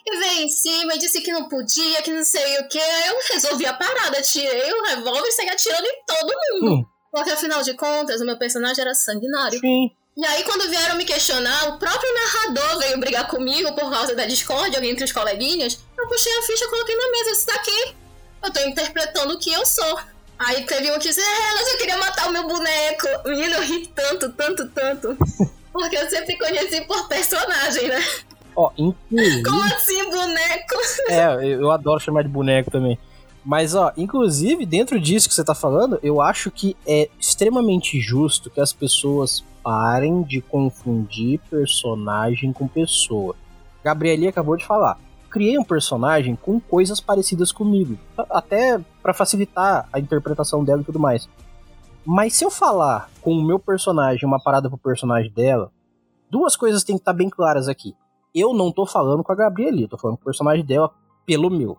B: e veio em cima e disse que não podia, que não sei o que. Aí eu resolvi a parada, tirei o revólver e saí atirando em todo mundo. Hum. Porque afinal de contas, o meu personagem era sanguinário.
A: Sim.
B: E aí, quando vieram me questionar, o próprio narrador veio brigar comigo por causa da discórdia entre os coleguinhas. Eu puxei a ficha, coloquei na mesa. Isso daqui, eu tô interpretando o que eu sou. Aí teve um que disse, é, mas eu queria matar o meu boneco. Menino, eu ri tanto, tanto, tanto. Porque eu sempre conheci por personagem, né?
A: Ó, inclusive...
B: Como assim, boneco?
A: É, eu adoro chamar de boneco também. Mas, ó, inclusive, dentro disso que você tá falando, eu acho que é extremamente justo que as pessoas parem de confundir personagem com pessoa. Gabrieli acabou de falar criei um personagem com coisas parecidas comigo, até para facilitar a interpretação dela e tudo mais. Mas se eu falar com o meu personagem uma parada pro personagem dela, duas coisas têm que estar tá bem claras aqui. Eu não tô falando com a Gabriela, eu tô falando com o personagem dela pelo meu.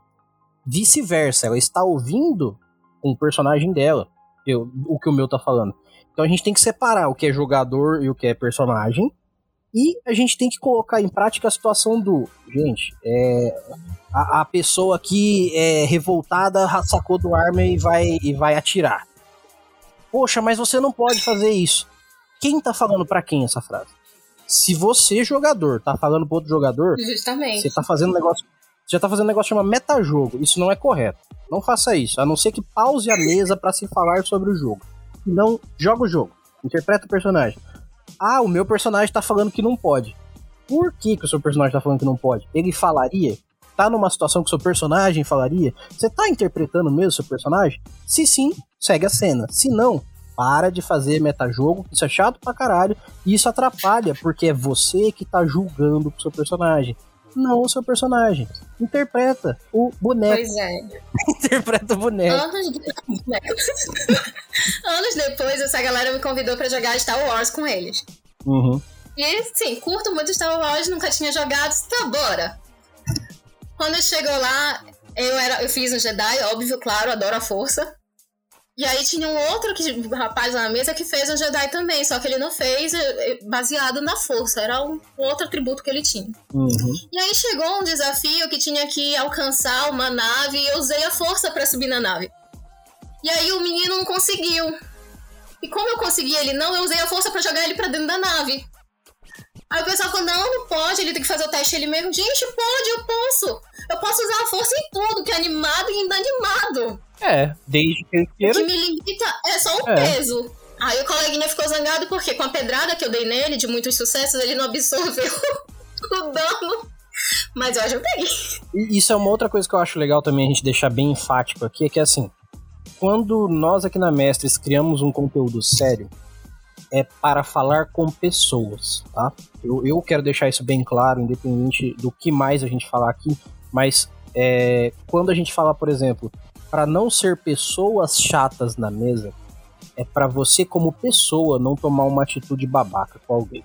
A: Vice-versa, ela está ouvindo com o personagem dela eu, o que o meu tá falando. Então a gente tem que separar o que é jogador e o que é personagem e a gente tem que colocar em prática a situação do. Gente, é, a, a pessoa aqui é revoltada sacou do arma e vai, e vai atirar. Poxa, mas você não pode fazer isso. Quem tá falando para quem essa frase? Se você, jogador, tá falando pro outro jogador,
B: Justamente.
A: você tá fazendo um negócio. Você já tá fazendo um negócio chamado metajogo. Isso não é correto. Não faça isso. A não ser que pause a mesa para se falar sobre o jogo. Não, joga o jogo. Interpreta o personagem. Ah, o meu personagem tá falando que não pode. Por que, que o seu personagem tá falando que não pode? Ele falaria? Tá numa situação que o seu personagem falaria? Você tá interpretando mesmo o seu personagem? Se sim, segue a cena. Se não, para de fazer metajogo, isso é chato pra caralho, e isso atrapalha, porque é você que tá julgando o seu personagem não o seu personagem. Interpreta o boneco.
B: Pois é.
A: Interpreta o boneco.
B: Anos, de... Anos depois, essa galera me convidou para jogar Star Wars com eles.
A: Uhum.
B: E, sim, curto muito Star Wars, nunca tinha jogado, tá, bora. Quando chegou lá, eu, era, eu fiz um Jedi, óbvio, claro, adoro a força. E aí tinha um outro que, um rapaz na mesa que fez um Jedi também, só que ele não fez eh, eh, baseado na força, era um outro atributo que ele tinha.
A: Uhum.
B: E aí chegou um desafio que tinha que alcançar uma nave e eu usei a força para subir na nave. E aí o menino não conseguiu. E como eu consegui ele não, eu usei a força para jogar ele para dentro da nave. Aí o pessoal falou, não, não pode, ele tem que fazer o teste ele mesmo. Gente, pode, eu posso. Eu posso usar a força em tudo, que é animado e inanimado.
A: É, desde que ele queira.
B: O que me limita é só o
A: É.
B: peso. Aí o coleguinha ficou zangado porque com a pedrada que eu dei nele, de muitos sucessos, ele não absorveu o dano. Mas eu ajudei.
A: Isso é uma outra coisa que eu acho legal também a gente deixar bem enfático aqui, é que assim, quando nós aqui na Mestres criamos um conteúdo sério, é para falar com pessoas, tá? Eu, eu quero deixar isso bem claro, independente do que mais a gente falar aqui, mas é, quando a gente fala, por exemplo, para não ser pessoas chatas na mesa, é para você como pessoa não tomar uma atitude babaca com alguém.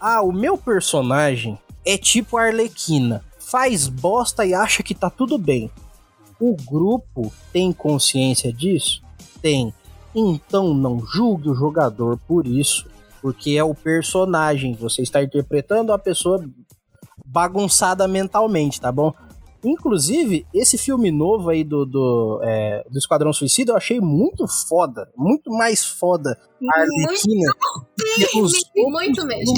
A: Ah, o meu personagem é tipo Arlequina. Faz bosta e acha que tá tudo bem. O grupo tem consciência disso? Tem. Então não julgue o jogador por isso. Porque é o personagem. Você está interpretando a pessoa bagunçada mentalmente, tá bom? Inclusive, esse filme novo aí do, do, é, do Esquadrão Suicida eu achei muito foda. Muito mais foda a Arlequina.
B: muito
A: outros
B: mesmo.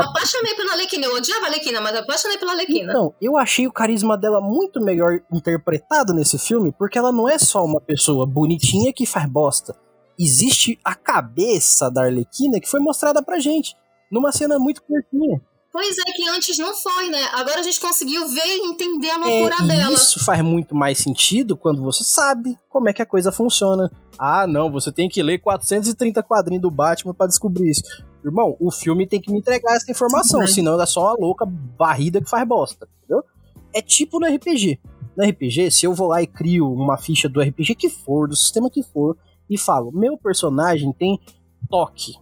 B: Apaixonei pela Alequina. Eu odiava a Alequina, mas apaixonei pela Alequina.
A: Então, eu achei o carisma dela muito melhor interpretado nesse filme, porque ela não é só uma pessoa bonitinha que faz bosta. Existe a cabeça da Arlequina que foi mostrada pra gente, numa cena muito curtinha.
B: Pois é, que antes não foi, né? Agora a gente conseguiu ver e entender a
A: É,
B: loucura
A: e
B: dela.
A: isso faz muito mais sentido quando você sabe como é que a coisa funciona. Ah, não, você tem que ler 430 quadrinhos do Batman pra descobrir isso. Irmão, o filme tem que me entregar essa informação,
B: Uhum.
A: senão ela é só uma louca barrida que faz bosta, entendeu? É tipo no RPG. No RPG, se eu vou lá e crio uma ficha do RPG que for, do sistema que for, e falo, meu personagem tem toque.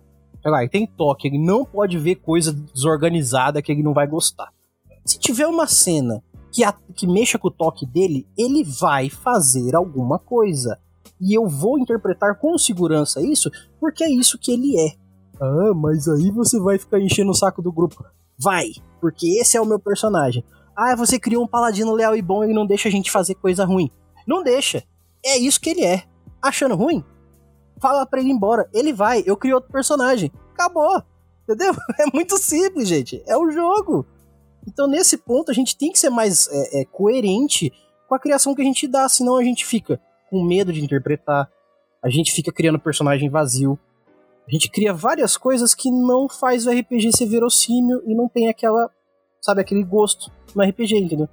A: Sei lá, ele tem toque, ele não pode ver coisa desorganizada que ele não vai gostar. Se tiver uma cena que, a- que mexa com o toque dele, ele vai fazer alguma coisa. E eu vou interpretar com segurança isso, porque é isso que ele é. Ah, mas aí você vai ficar enchendo o saco do grupo. Vai, porque esse é o meu personagem. Ah, você criou um paladino leal e bom e não deixa a gente fazer coisa ruim. Não deixa. É isso que ele é. Achando ruim? Fala pra ele ir embora. Ele vai. Eu criei outro personagem. Acabou. Entendeu? É muito simples, gente. É o jogo. Então, nesse ponto, a gente tem que ser mais é, é, coerente com a criação que a gente dá, senão a gente fica com medo de interpretar, a gente fica criando personagem vazio, a gente cria várias coisas que não faz o RPG ser verossímil e não tem aquela, sabe, aquele gosto no RPG, entendeu?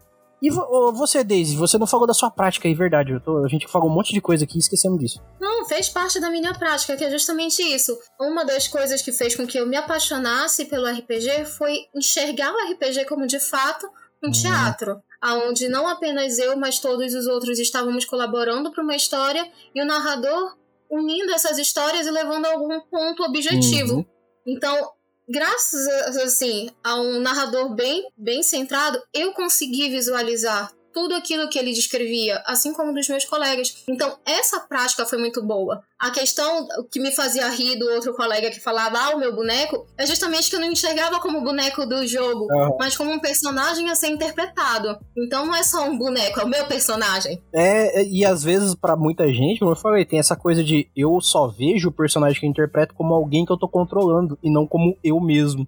A: E você, Daisy, você não falou da sua prática aí, verdade? eu tô- a gente falou um monte de coisa aqui e esquecemos disso.
B: Não, fez parte da minha prática, que é justamente isso. Uma das coisas que fez com que eu me apaixonasse pelo RPG foi enxergar o RPG como de fato um
A: Uhum.
B: teatro, aonde não apenas eu, mas todos os outros estávamos colaborando para uma história e o narrador unindo essas histórias e levando a algum ponto objetivo.
A: Uhum.
B: Então, graças a, assim, a um narrador bem, bem centrado, eu consegui visualizar tudo aquilo que ele descrevia, assim como dos meus colegas. Então, essa prática foi muito boa. A questão que me fazia rir do outro colega que falava, ah, o meu boneco, é justamente que eu não enxergava como boneco do jogo,
A: Aham.
B: mas como um personagem a ser interpretado. Então, não é só um boneco, é o meu personagem.
A: É, é, e às vezes, pra muita gente, como eu falei, tem essa coisa de eu só vejo o personagem que eu interpreto como alguém que eu tô controlando, e não como eu mesmo.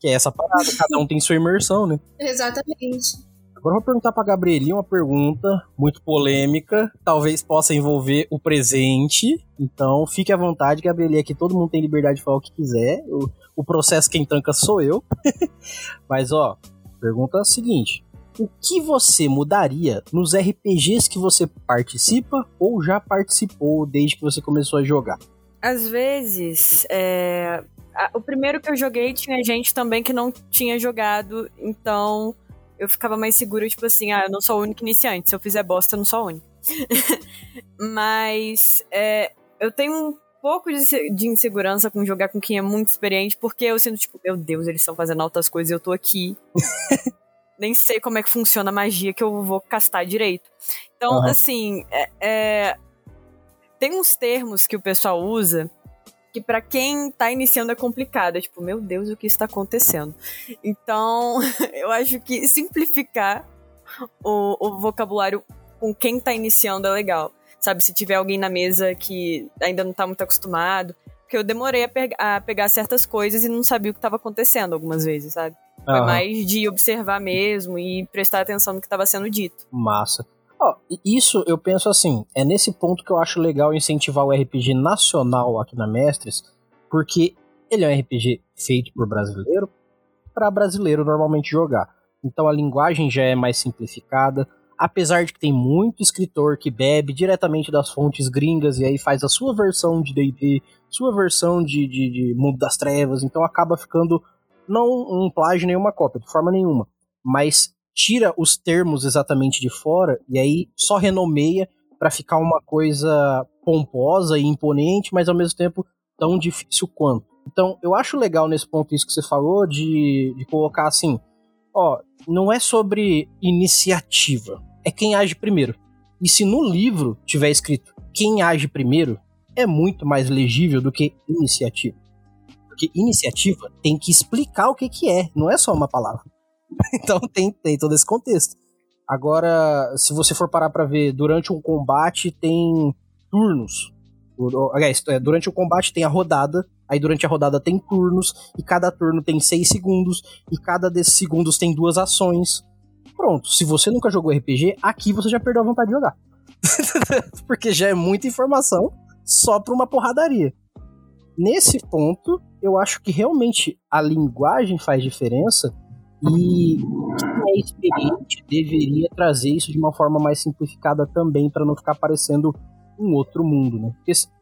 A: Que é essa parada, cada um tem sua imersão, né?
B: Exatamente.
A: Agora eu vou perguntar pra Gabrielinha uma pergunta muito polêmica, talvez possa envolver o presente. Então fique à vontade, Gabrielinha, que todo mundo tem liberdade de falar o que quiser. O, o processo quem tanca sou eu. Mas ó, pergunta é a seguinte: o que você mudaria nos RPGs que você participa ou já participou desde que você começou a jogar?
C: Às vezes, é, o primeiro que eu joguei tinha gente também que não tinha jogado, então eu ficava mais segura, tipo assim, ah, eu não sou a única iniciante, se eu fizer bosta, eu não sou a única. Mas é, eu tenho um pouco de, inse- de insegurança com jogar com quem é muito experiente, porque eu sinto, tipo, meu Deus, eles estão fazendo altas coisas e eu tô aqui. Nem sei como é que funciona a magia que eu vou castar direito. Então,
A: Aham.
C: assim, é- é, tem uns termos que o pessoal usa que pra quem tá iniciando é complicado. É tipo, meu Deus, o que está acontecendo? Então, eu acho que simplificar o, o vocabulário com quem tá iniciando é legal. Sabe, se tiver alguém na mesa que ainda não tá muito acostumado. Porque Porque eu demorei a, pe a pegar certas coisas e não sabia o que estava acontecendo algumas vezes, sabe? Foi uhum. mais de observar mesmo e prestar atenção no que estava sendo dito.
A: Massa. Oh, isso eu penso assim, é nesse ponto que eu acho legal incentivar o RPG nacional aqui na Mestres, porque ele é um RPG feito por brasileiro, para brasileiro normalmente jogar. Então a linguagem já é mais simplificada, apesar de que tem muito escritor que bebe diretamente das fontes gringas e aí faz a sua versão de D&D, sua versão de, de, de, Mundo das Trevas, então acaba ficando não um plágio nem uma cópia, de forma nenhuma, mas tira os termos exatamente de fora e aí só renomeia para ficar uma coisa pomposa e imponente, mas ao mesmo tempo tão difícil quanto. Então, eu acho legal nesse ponto isso que você falou de, de colocar assim, ó, não é sobre iniciativa, é quem age primeiro. E se no livro tiver escrito quem age primeiro, é muito mais legível do que iniciativa. Porque iniciativa tem que explicar o que, que é, não é só uma palavra. então tem, tem todo esse contexto. Agora, se você for parar para ver, durante um combate tem turnos. Aliás, é, durante o combate tem a rodada, aí durante a rodada tem turnos, e cada turno tem 6 segundos, e cada desses segundos tem duas ações. Pronto, se você nunca jogou RPG, aqui você já perdeu a vontade de jogar. Porque já é muita informação só pra uma porradaria. Nesse ponto, eu acho que realmente a linguagem faz diferença e quem é experiente deveria trazer isso de uma forma mais simplificada também, para não ficar parecendo um outro mundo, né?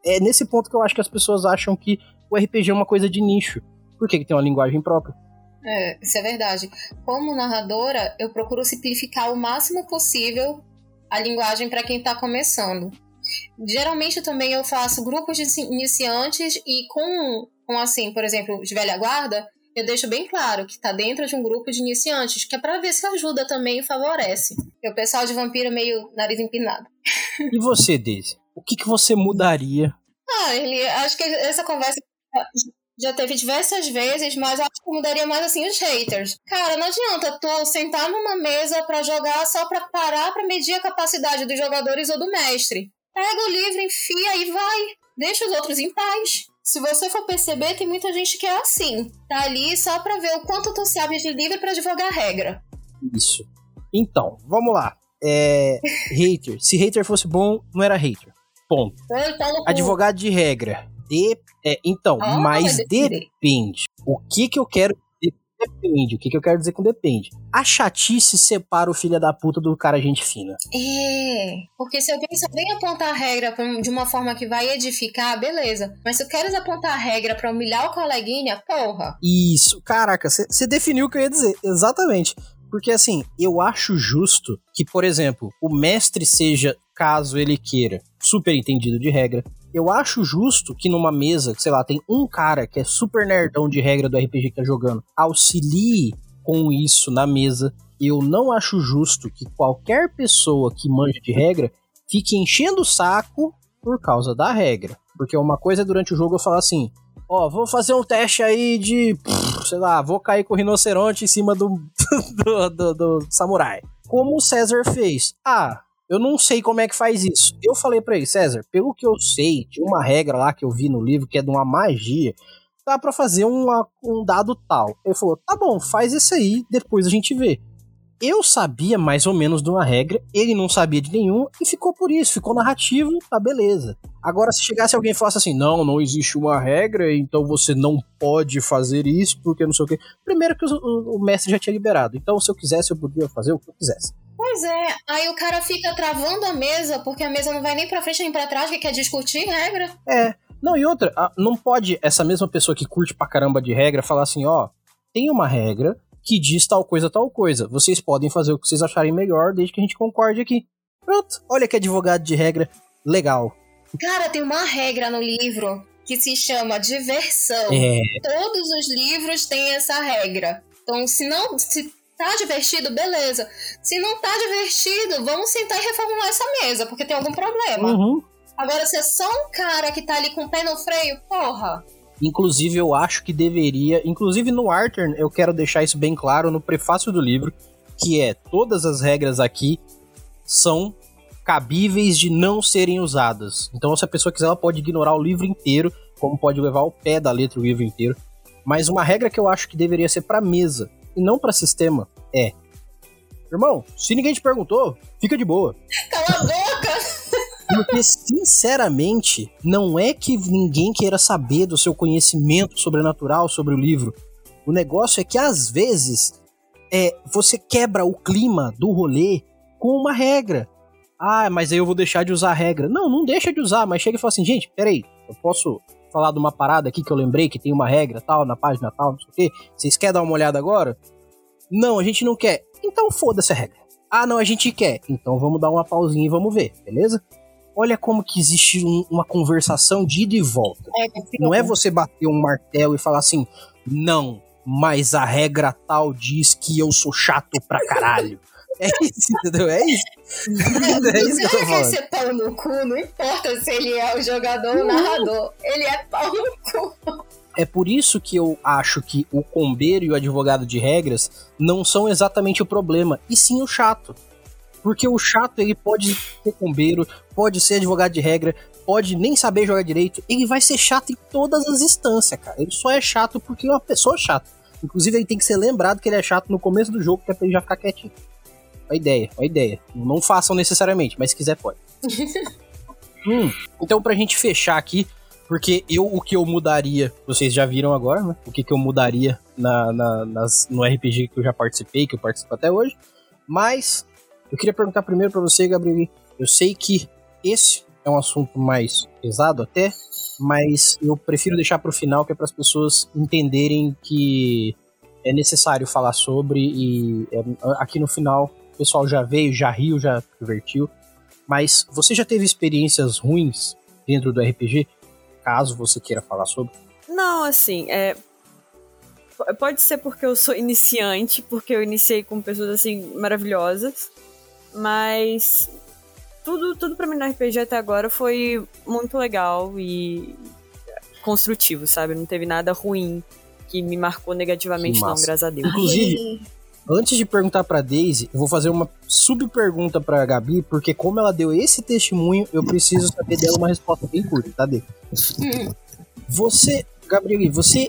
A: é nesse ponto que eu acho que as pessoas acham que o RPG é uma coisa de nicho. Por que, que tem uma linguagem própria?
B: É, isso é verdade. Como narradora, eu procuro simplificar o máximo possível a linguagem para quem está começando. Geralmente também eu faço grupos de iniciantes e com, com assim, por exemplo, de velha guarda, eu deixo bem claro que está dentro de um grupo de iniciantes, que é para ver se ajuda também e favorece. E o pessoal de vampiro é meio nariz empinado.
A: E você, Daisy? O que, que você mudaria?
B: Ah, ele, acho que essa conversa já teve diversas vezes, mas acho que mudaria mais assim os haters. Cara, não adianta tu sentar numa mesa para jogar só pra parar pra medir a capacidade dos jogadores ou do mestre. Pega o livro, enfia e vai. Deixa os outros em paz. Se você for perceber, tem muita gente que é assim. Tá ali só pra ver o quanto tu sabe de livro para divulgar a regra.
A: Isso. Então, vamos lá. É. hater. Se hater fosse bom, não era hater. Ponto. Advogado de regra. De... É, então, ah, mas depende. O que que eu quero Depende. O que, que eu quero dizer com depende? A chatice separa o filho da puta do cara gente fina.
B: É. Porque se alguém só vem apontar a regra de uma forma que vai edificar, beleza. Mas se eu quero apontar a regra pra humilhar o coleguinha, porra.
A: Isso. Caraca, você definiu o que eu ia dizer. Exatamente. Porque assim, eu acho justo que, por exemplo, o mestre seja, caso ele queira, super entendido de regra, eu acho justo que numa mesa, sei lá, tem um cara que é super nerdão de regra do RPG que tá jogando, auxilie com isso na mesa. Eu não acho justo que qualquer pessoa que manja de regra fique enchendo o saco por causa da regra. Porque uma coisa é durante o jogo eu falar assim: ó, vou fazer um teste aí de, sei lá, vou cair com o rinoceronte em cima do, do, do, do samurai. Como o César fez? Ah, eu não sei como é que faz isso. Eu falei para ele, César, pelo que eu sei, tinha uma regra lá que eu vi no livro que é de uma magia. Dá para fazer uma, um dado tal. Ele falou: tá bom, faz isso aí, depois a gente vê. Eu sabia mais ou menos de uma regra, ele não sabia de nenhum e ficou por isso, ficou narrativo, tá beleza. Agora, se chegasse alguém e falasse assim: não, não existe uma regra, então você não pode fazer isso porque não sei o quê. Primeiro que o, o mestre já tinha liberado, então se eu quisesse, eu podia fazer o que eu quisesse.
B: Pois é, aí o cara fica travando a mesa, porque a mesa não vai nem pra frente nem pra trás, que quer discutir regra.
A: É. Não, e outra, não pode essa mesma pessoa que curte pra caramba de regra falar assim, ó, tem uma regra que diz tal coisa, tal coisa. Vocês podem fazer o que vocês acharem melhor, desde que a gente concorde aqui. Pronto, olha que advogado de regra legal.
B: Cara, tem uma regra no livro que se chama diversão. É. Todos os livros têm essa regra. Então, se não, se Tá divertido? Beleza. Se não tá divertido, vamos sentar e reformular essa mesa, porque tem algum problema. Uhum. Agora, se é só um cara que tá ali com o pé no freio, porra.
A: Inclusive, eu acho que deveria. Inclusive, no Arthur, eu quero deixar isso bem claro no prefácio do livro, que é todas as regras aqui são cabíveis de não serem usadas. Então, se a pessoa quiser, ela pode ignorar o livro inteiro como pode levar ao pé da letra o livro inteiro. Mas uma regra que eu acho que deveria ser para mesa e não para sistema é: Irmão, se ninguém te perguntou, fica de boa.
B: Cala a boca!
A: Porque, sinceramente, não é que ninguém queira saber do seu conhecimento sobrenatural sobre o livro. O negócio é que, às vezes, é, você quebra o clima do rolê com uma regra. Ah, mas aí eu vou deixar de usar a regra. Não, não deixa de usar, mas chega e fala assim, gente, peraí, eu posso falar de uma parada aqui que eu lembrei que tem uma regra tal, na página tal, não sei o quê. Vocês querem dar uma olhada agora? Não, a gente não quer. Então foda-se a regra. Ah, não, a gente quer. Então vamos dar uma pausinha e vamos ver, beleza? Olha como que existe um, uma conversação de ida e volta. É, não é você bater um martelo e falar assim, não, mas a regra tal diz que eu sou chato pra caralho. É isso, entendeu? É isso.
B: é isso que eu tô falando. ser pau no cu, não importa se ele é o jogador ou o narrador. Ele é pau no cu.
A: É por isso que eu acho que o combeiro e o advogado de regras não são exatamente o problema, e sim o chato. Porque o chato, ele pode ser combeiro, pode ser advogado de regra, pode nem saber jogar direito, ele vai ser chato em todas as instâncias, cara. Ele só é chato porque é uma pessoa chata. Inclusive, ele tem que ser lembrado que ele é chato no começo do jogo, que é pra ele já ficar quietinho. A ideia, a ideia. Não façam necessariamente, mas se quiser pode. hum, então pra gente fechar aqui, porque eu o que eu mudaria, vocês já viram agora, né? O que, que eu mudaria na, na, nas, no RPG que eu já participei, que eu participo até hoje. Mas eu queria perguntar primeiro para você, Gabriel. Eu sei que esse é um assunto mais pesado até, mas eu prefiro deixar para o final, que é para as pessoas entenderem que é necessário falar sobre e é, aqui no final pessoal já veio, já riu, já divertiu. Mas você já teve experiências ruins dentro do RPG? Caso você queira falar sobre.
C: Não, assim, é. Pode ser porque eu sou iniciante, porque eu iniciei com pessoas assim maravilhosas, mas tudo, tudo para mim no RPG até agora foi muito legal e construtivo, sabe? Não teve nada ruim que me marcou negativamente, não, graças a Deus.
A: Inclusive, Antes de perguntar pra Daisy, eu vou fazer uma sub-pergunta pra Gabi, porque como ela deu esse testemunho, eu preciso saber dela uma resposta bem curta, tá, Dê? Você, Gabriel, você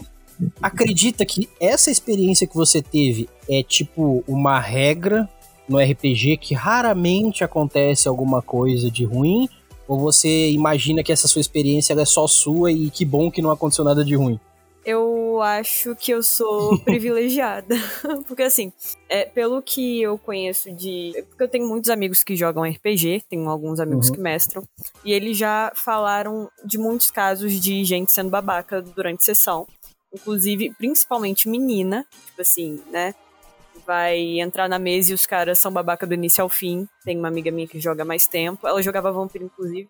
A: acredita que essa experiência que você teve é tipo uma regra no RPG que raramente acontece alguma coisa de ruim? Ou você imagina que essa sua experiência é só sua e que bom que não aconteceu nada de ruim?
C: Eu acho que eu sou privilegiada. porque assim, é, pelo que eu conheço de. Porque eu tenho muitos amigos que jogam RPG, tenho alguns amigos uhum. que mestram, e eles já falaram de muitos casos de gente sendo babaca durante sessão. Inclusive, principalmente menina, tipo assim, né? Vai entrar na mesa e os caras são babaca do início ao fim. Tem uma amiga minha que joga mais tempo. Ela jogava vampiro, inclusive.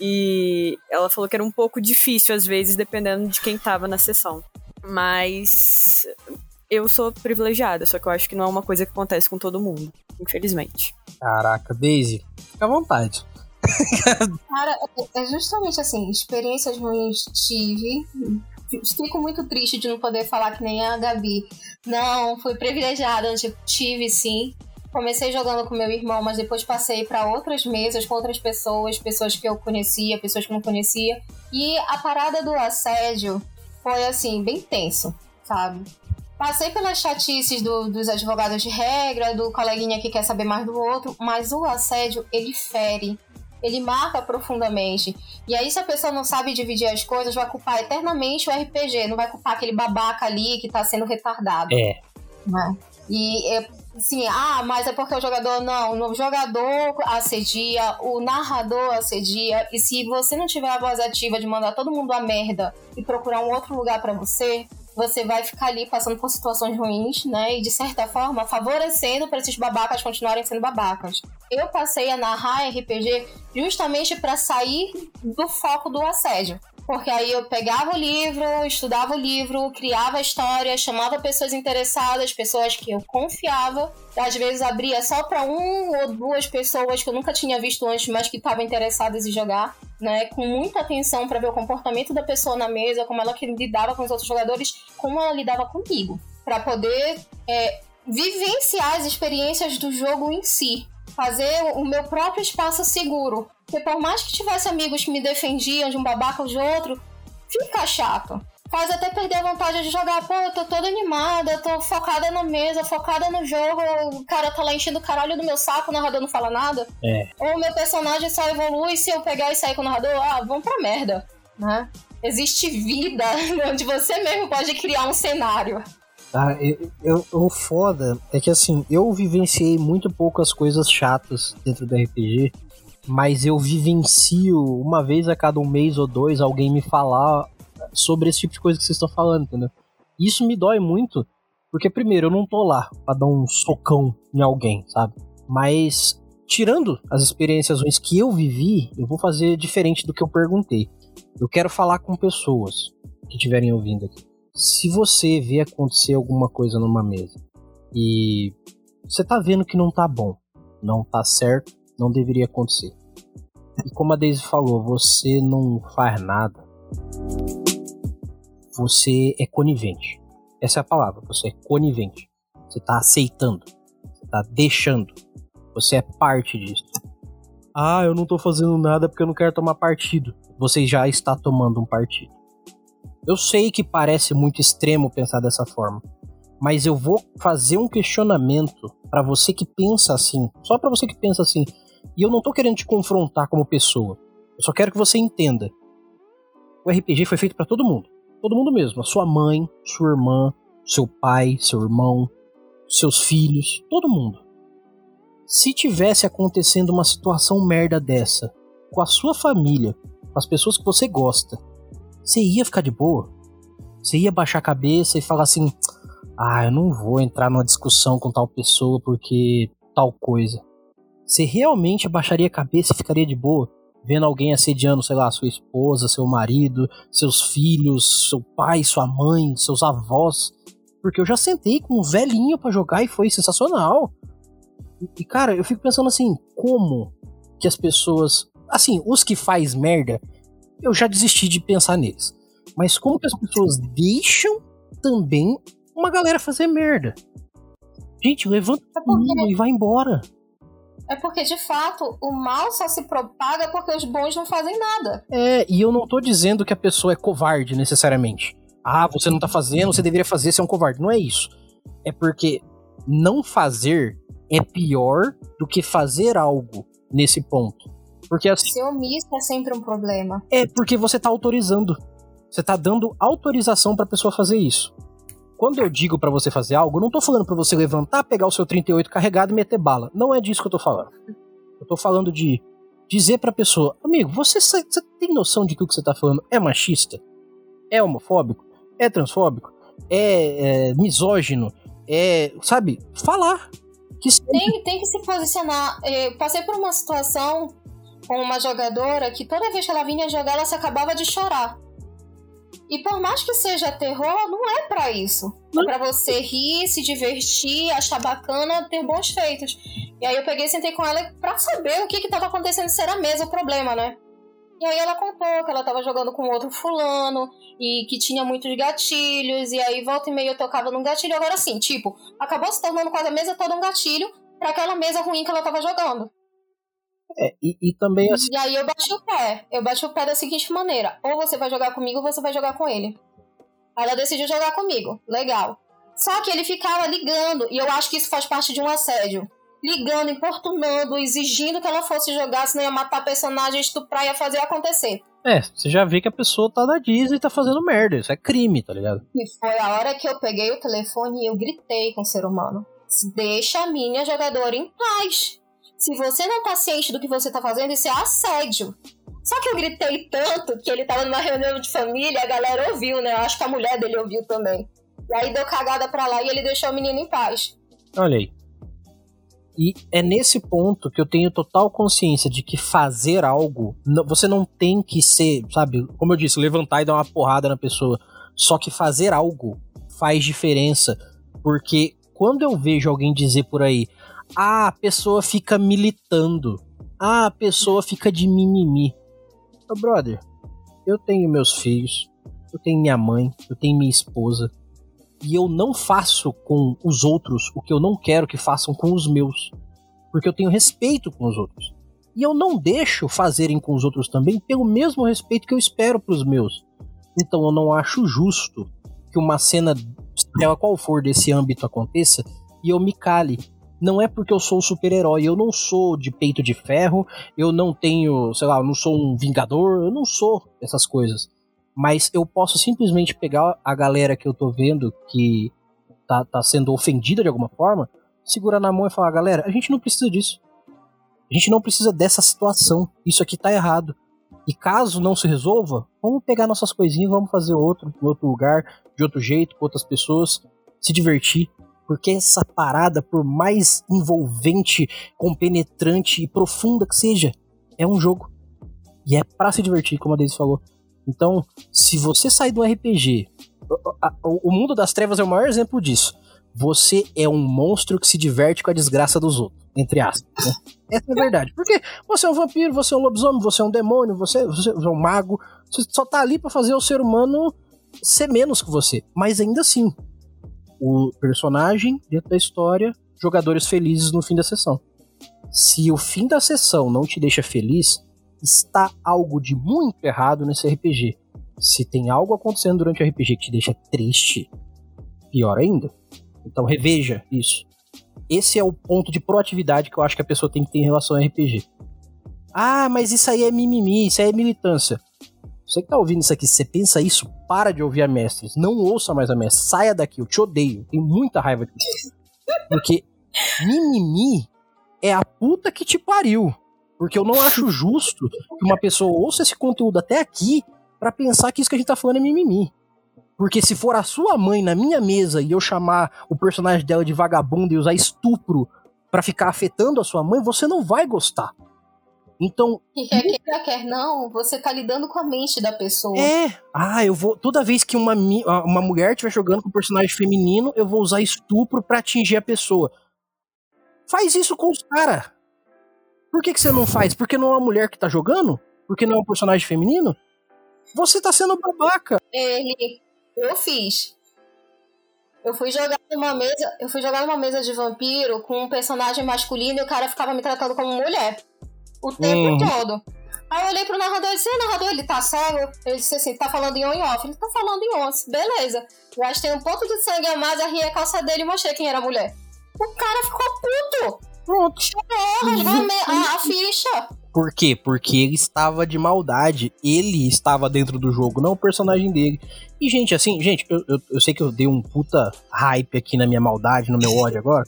C: E ela falou que era um pouco difícil, às vezes, dependendo de quem tava na sessão. Mas eu sou privilegiada, só que eu acho que não é uma coisa que acontece com todo mundo, infelizmente.
A: Caraca, Daisy, fica à vontade.
B: Cara, é justamente assim, experiências ruins tive. Fico muito triste de não poder falar que nem a Gabi. Não, fui privilegiada, tipo, tive sim. Comecei jogando com meu irmão, mas depois passei para outras mesas com outras pessoas, pessoas que eu conhecia, pessoas que não conhecia. E a parada do assédio foi assim, bem tenso, sabe? Passei pelas chatices do, dos advogados de regra, do coleguinha que quer saber mais do outro, mas o assédio, ele fere, ele marca profundamente. E aí, se a pessoa não sabe dividir as coisas, vai culpar eternamente o RPG, não vai culpar aquele babaca ali que tá sendo retardado.
A: É.
B: Né? E é, Sim, ah, mas é porque o jogador não, o jogador assedia, o narrador assedia, e se você não tiver a voz ativa de mandar todo mundo a merda e procurar um outro lugar para você, você vai ficar ali passando por situações ruins, né? E de certa forma favorecendo para esses babacas continuarem sendo babacas. Eu passei a narrar RPG justamente para sair do foco do assédio porque aí eu pegava o livro, estudava o livro, criava a história, chamava pessoas interessadas, pessoas que eu confiava. Às vezes abria só para um ou duas pessoas que eu nunca tinha visto antes, mas que estavam interessadas em jogar, né? Com muita atenção para ver o comportamento da pessoa na mesa, como ela lidava com os outros jogadores, como ela lidava comigo, para poder é, vivenciar as experiências do jogo em si fazer o meu próprio espaço seguro. Porque por mais que tivesse amigos que me defendiam de um babaca ou de outro, fica chato. Faz até perder a vontade de jogar. Pô, eu tô toda animada, eu tô focada na mesa, focada no jogo. O cara tá lá enchendo o caralho do meu saco, o narrador não fala nada.
A: É.
B: Ou o meu personagem só evolui se eu pegar e sair com o narrador. Ah, vamos pra merda, né? Existe vida onde você mesmo pode criar um cenário.
A: Ah, eu, eu, o foda é que assim, eu vivenciei muito poucas coisas chatas dentro do RPG, mas eu vivencio uma vez a cada um mês ou dois alguém me falar sobre esse tipo de coisa que vocês estão falando, entendeu? Isso me dói muito, porque primeiro, eu não tô lá pra dar um socão em alguém, sabe? Mas, tirando as experiências ruins que eu vivi, eu vou fazer diferente do que eu perguntei. Eu quero falar com pessoas que estiverem ouvindo aqui. Se você vê acontecer alguma coisa numa mesa e você tá vendo que não tá bom, não tá certo, não deveria acontecer. E como a Daisy falou, você não faz nada você é conivente. Essa é a palavra, você é conivente. Você está aceitando, você está deixando, você é parte disso. Ah, eu não estou fazendo nada porque eu não quero tomar partido. Você já está tomando um partido. Eu sei que parece muito extremo pensar dessa forma, mas eu vou fazer um questionamento para você que pensa assim, só para você que pensa assim. E eu não tô querendo te confrontar como pessoa. Eu só quero que você entenda. O RPG foi feito para todo mundo. Todo mundo mesmo. A sua mãe, sua irmã, seu pai, seu irmão, seus filhos, todo mundo. Se tivesse acontecendo uma situação merda dessa com a sua família, com as pessoas que você gosta, você ia ficar de boa? Você ia baixar a cabeça e falar assim: ah, eu não vou entrar numa discussão com tal pessoa porque tal coisa. Você realmente abaixaria a cabeça e ficaria de boa? vendo alguém assediando, sei lá, sua esposa, seu marido, seus filhos, seu pai, sua mãe, seus avós. Porque eu já sentei com um velhinho para jogar e foi sensacional. E, cara, eu fico pensando assim, como que as pessoas. Assim, os que faz merda, eu já desisti de pensar neles. Mas como que as pessoas deixam também uma galera fazer merda? Gente, levanta é e vai embora.
B: É porque, de fato, o mal só se propaga porque os bons não fazem nada.
A: É, e eu não tô dizendo que a pessoa é covarde necessariamente. Ah, você não tá fazendo, você deveria fazer, você é um covarde. Não é isso. É porque não fazer é pior do que fazer algo nesse ponto. Porque assim.
B: Ser omisso é sempre um problema.
A: É porque você tá autorizando. Você tá dando autorização pra pessoa fazer isso. Quando eu digo para você fazer algo, eu não tô falando para você levantar, pegar o seu 38 carregado e meter bala. Não é disso que eu tô falando. Eu tô falando de dizer pra pessoa, amigo, você, você tem noção de que o que você tá falando é machista? É homofóbico? É transfóbico? É, é misógino? É, sabe, falar.
B: Que tem, tem que se posicionar. Eu passei por uma situação com uma jogadora que toda vez que ela vinha jogar, ela se acabava de chorar. E por mais que seja terror, não é para isso. É pra você rir, se divertir, achar bacana, ter bons feitos. E aí eu peguei e sentei com ela pra saber o que que tava acontecendo, se era mesmo o problema, né? E aí ela contou que ela tava jogando com outro fulano e que tinha muitos gatilhos, e aí volta e meia eu tocava num gatilho. Agora sim, tipo, acabou se tornando quase a mesa toda um gatilho para aquela mesa ruim que ela tava jogando.
A: É, e, e, também assim...
B: E aí eu bati o pé. Eu bati o pé da seguinte maneira: ou você vai jogar comigo ou você vai jogar com ele. Aí ela decidiu jogar comigo. Legal. Só que ele ficava ligando, e eu acho que isso faz parte de um assédio. Ligando, importunando, exigindo que ela fosse jogar, senão ia matar personagem, estuprar, ia fazer acontecer.
A: É, você já vê que a pessoa tá na Disney e tá fazendo merda. Isso é crime, tá ligado?
B: E foi a hora que eu peguei o telefone e eu gritei com o ser humano. Deixa a minha jogadora em paz. Se você não tá ciente do que você tá fazendo, isso é assédio. Só que eu gritei tanto que ele tava numa reunião de família, a galera ouviu, né? Eu acho que a mulher dele ouviu também. E aí deu cagada pra lá e ele deixou o menino em paz.
A: Olha aí. E é nesse ponto que eu tenho total consciência de que fazer algo, você não tem que ser, sabe, como eu disse, levantar e dar uma porrada na pessoa. Só que fazer algo faz diferença. Porque quando eu vejo alguém dizer por aí, ah, a pessoa fica militando. Ah, a pessoa fica de mimimi. Meu brother, eu tenho meus filhos, eu tenho minha mãe, eu tenho minha esposa. E eu não faço com os outros o que eu não quero que façam com os meus. Porque eu tenho respeito com os outros. E eu não deixo fazerem com os outros também pelo mesmo respeito que eu espero para os meus. Então eu não acho justo que uma cena, seja qual for desse âmbito aconteça, e eu me cale. Não é porque eu sou um super-herói, eu não sou de peito de ferro, eu não tenho, sei lá, eu não sou um vingador, eu não sou essas coisas. Mas eu posso simplesmente pegar a galera que eu tô vendo que tá, tá sendo ofendida de alguma forma, segurar na mão e falar, galera, a gente não precisa disso. A gente não precisa dessa situação. Isso aqui tá errado. E caso não se resolva, vamos pegar nossas coisinhas, vamos fazer outro, em outro lugar, de outro jeito, com outras pessoas, se divertir. Porque essa parada, por mais envolvente, compenetrante e profunda que seja, é um jogo. E é para se divertir, como a Daisy falou. Então, se você sair do RPG, o mundo das trevas é o maior exemplo disso. Você é um monstro que se diverte com a desgraça dos outros entre aspas. Né? Essa é a verdade. Porque você é um vampiro, você é um lobisomem, você é um demônio, você, você é um mago. Você só tá ali para fazer o ser humano ser menos que você. Mas ainda assim, o personagem dentro da história, jogadores felizes no fim da sessão. Se o fim da sessão não te deixa feliz, está algo de muito errado nesse RPG. Se tem algo acontecendo durante o RPG que te deixa triste, pior ainda. Então reveja isso. Esse é o ponto de proatividade que eu acho que a pessoa tem que ter em relação ao RPG. Ah, mas isso aí é mimimi, isso aí é militância. Você que tá ouvindo isso aqui, se você pensa isso, para de ouvir a Mestres. Não ouça mais a Mestres. Saia daqui, eu te odeio. Tenho muita raiva de você. Porque mimimi é a puta que te pariu. Porque eu não acho justo que uma pessoa ouça esse conteúdo até aqui para pensar que isso que a gente tá falando é mimimi. Porque se for a sua mãe na minha mesa e eu chamar o personagem dela de vagabundo e usar estupro para ficar afetando a sua mãe, você não vai gostar. Então.
B: E quer quer, quer não, você tá lidando com a mente da pessoa.
A: É. Ah, eu vou. Toda vez que uma, uma mulher estiver jogando com um personagem feminino, eu vou usar estupro para atingir a pessoa. Faz isso com os caras. Por que, que você não faz? Porque não é uma mulher que tá jogando? Porque não é um personagem feminino? Você tá sendo babaca.
B: Ele eu fiz. Eu fui jogar numa mesa, eu fui jogar numa mesa de vampiro com um personagem masculino e o cara ficava me tratando como mulher. O tempo hum. todo. Aí eu olhei pro narrador e disse, narrador, ele tá cego? Ele disse assim, tá falando em on e off. Ele tá falando em on, beleza. Eu acho que tem um ponto de sangue a mais, arrei a calça dele e mostrei quem era a mulher. O cara ficou puto. Pronto. Chorou, a, a ficha.
A: Por quê? Porque ele estava de maldade. Ele estava dentro do jogo, não o personagem dele. E, gente, assim, gente, eu, eu, eu, sei que eu dei um puta hype aqui na minha maldade, no meu ódio agora.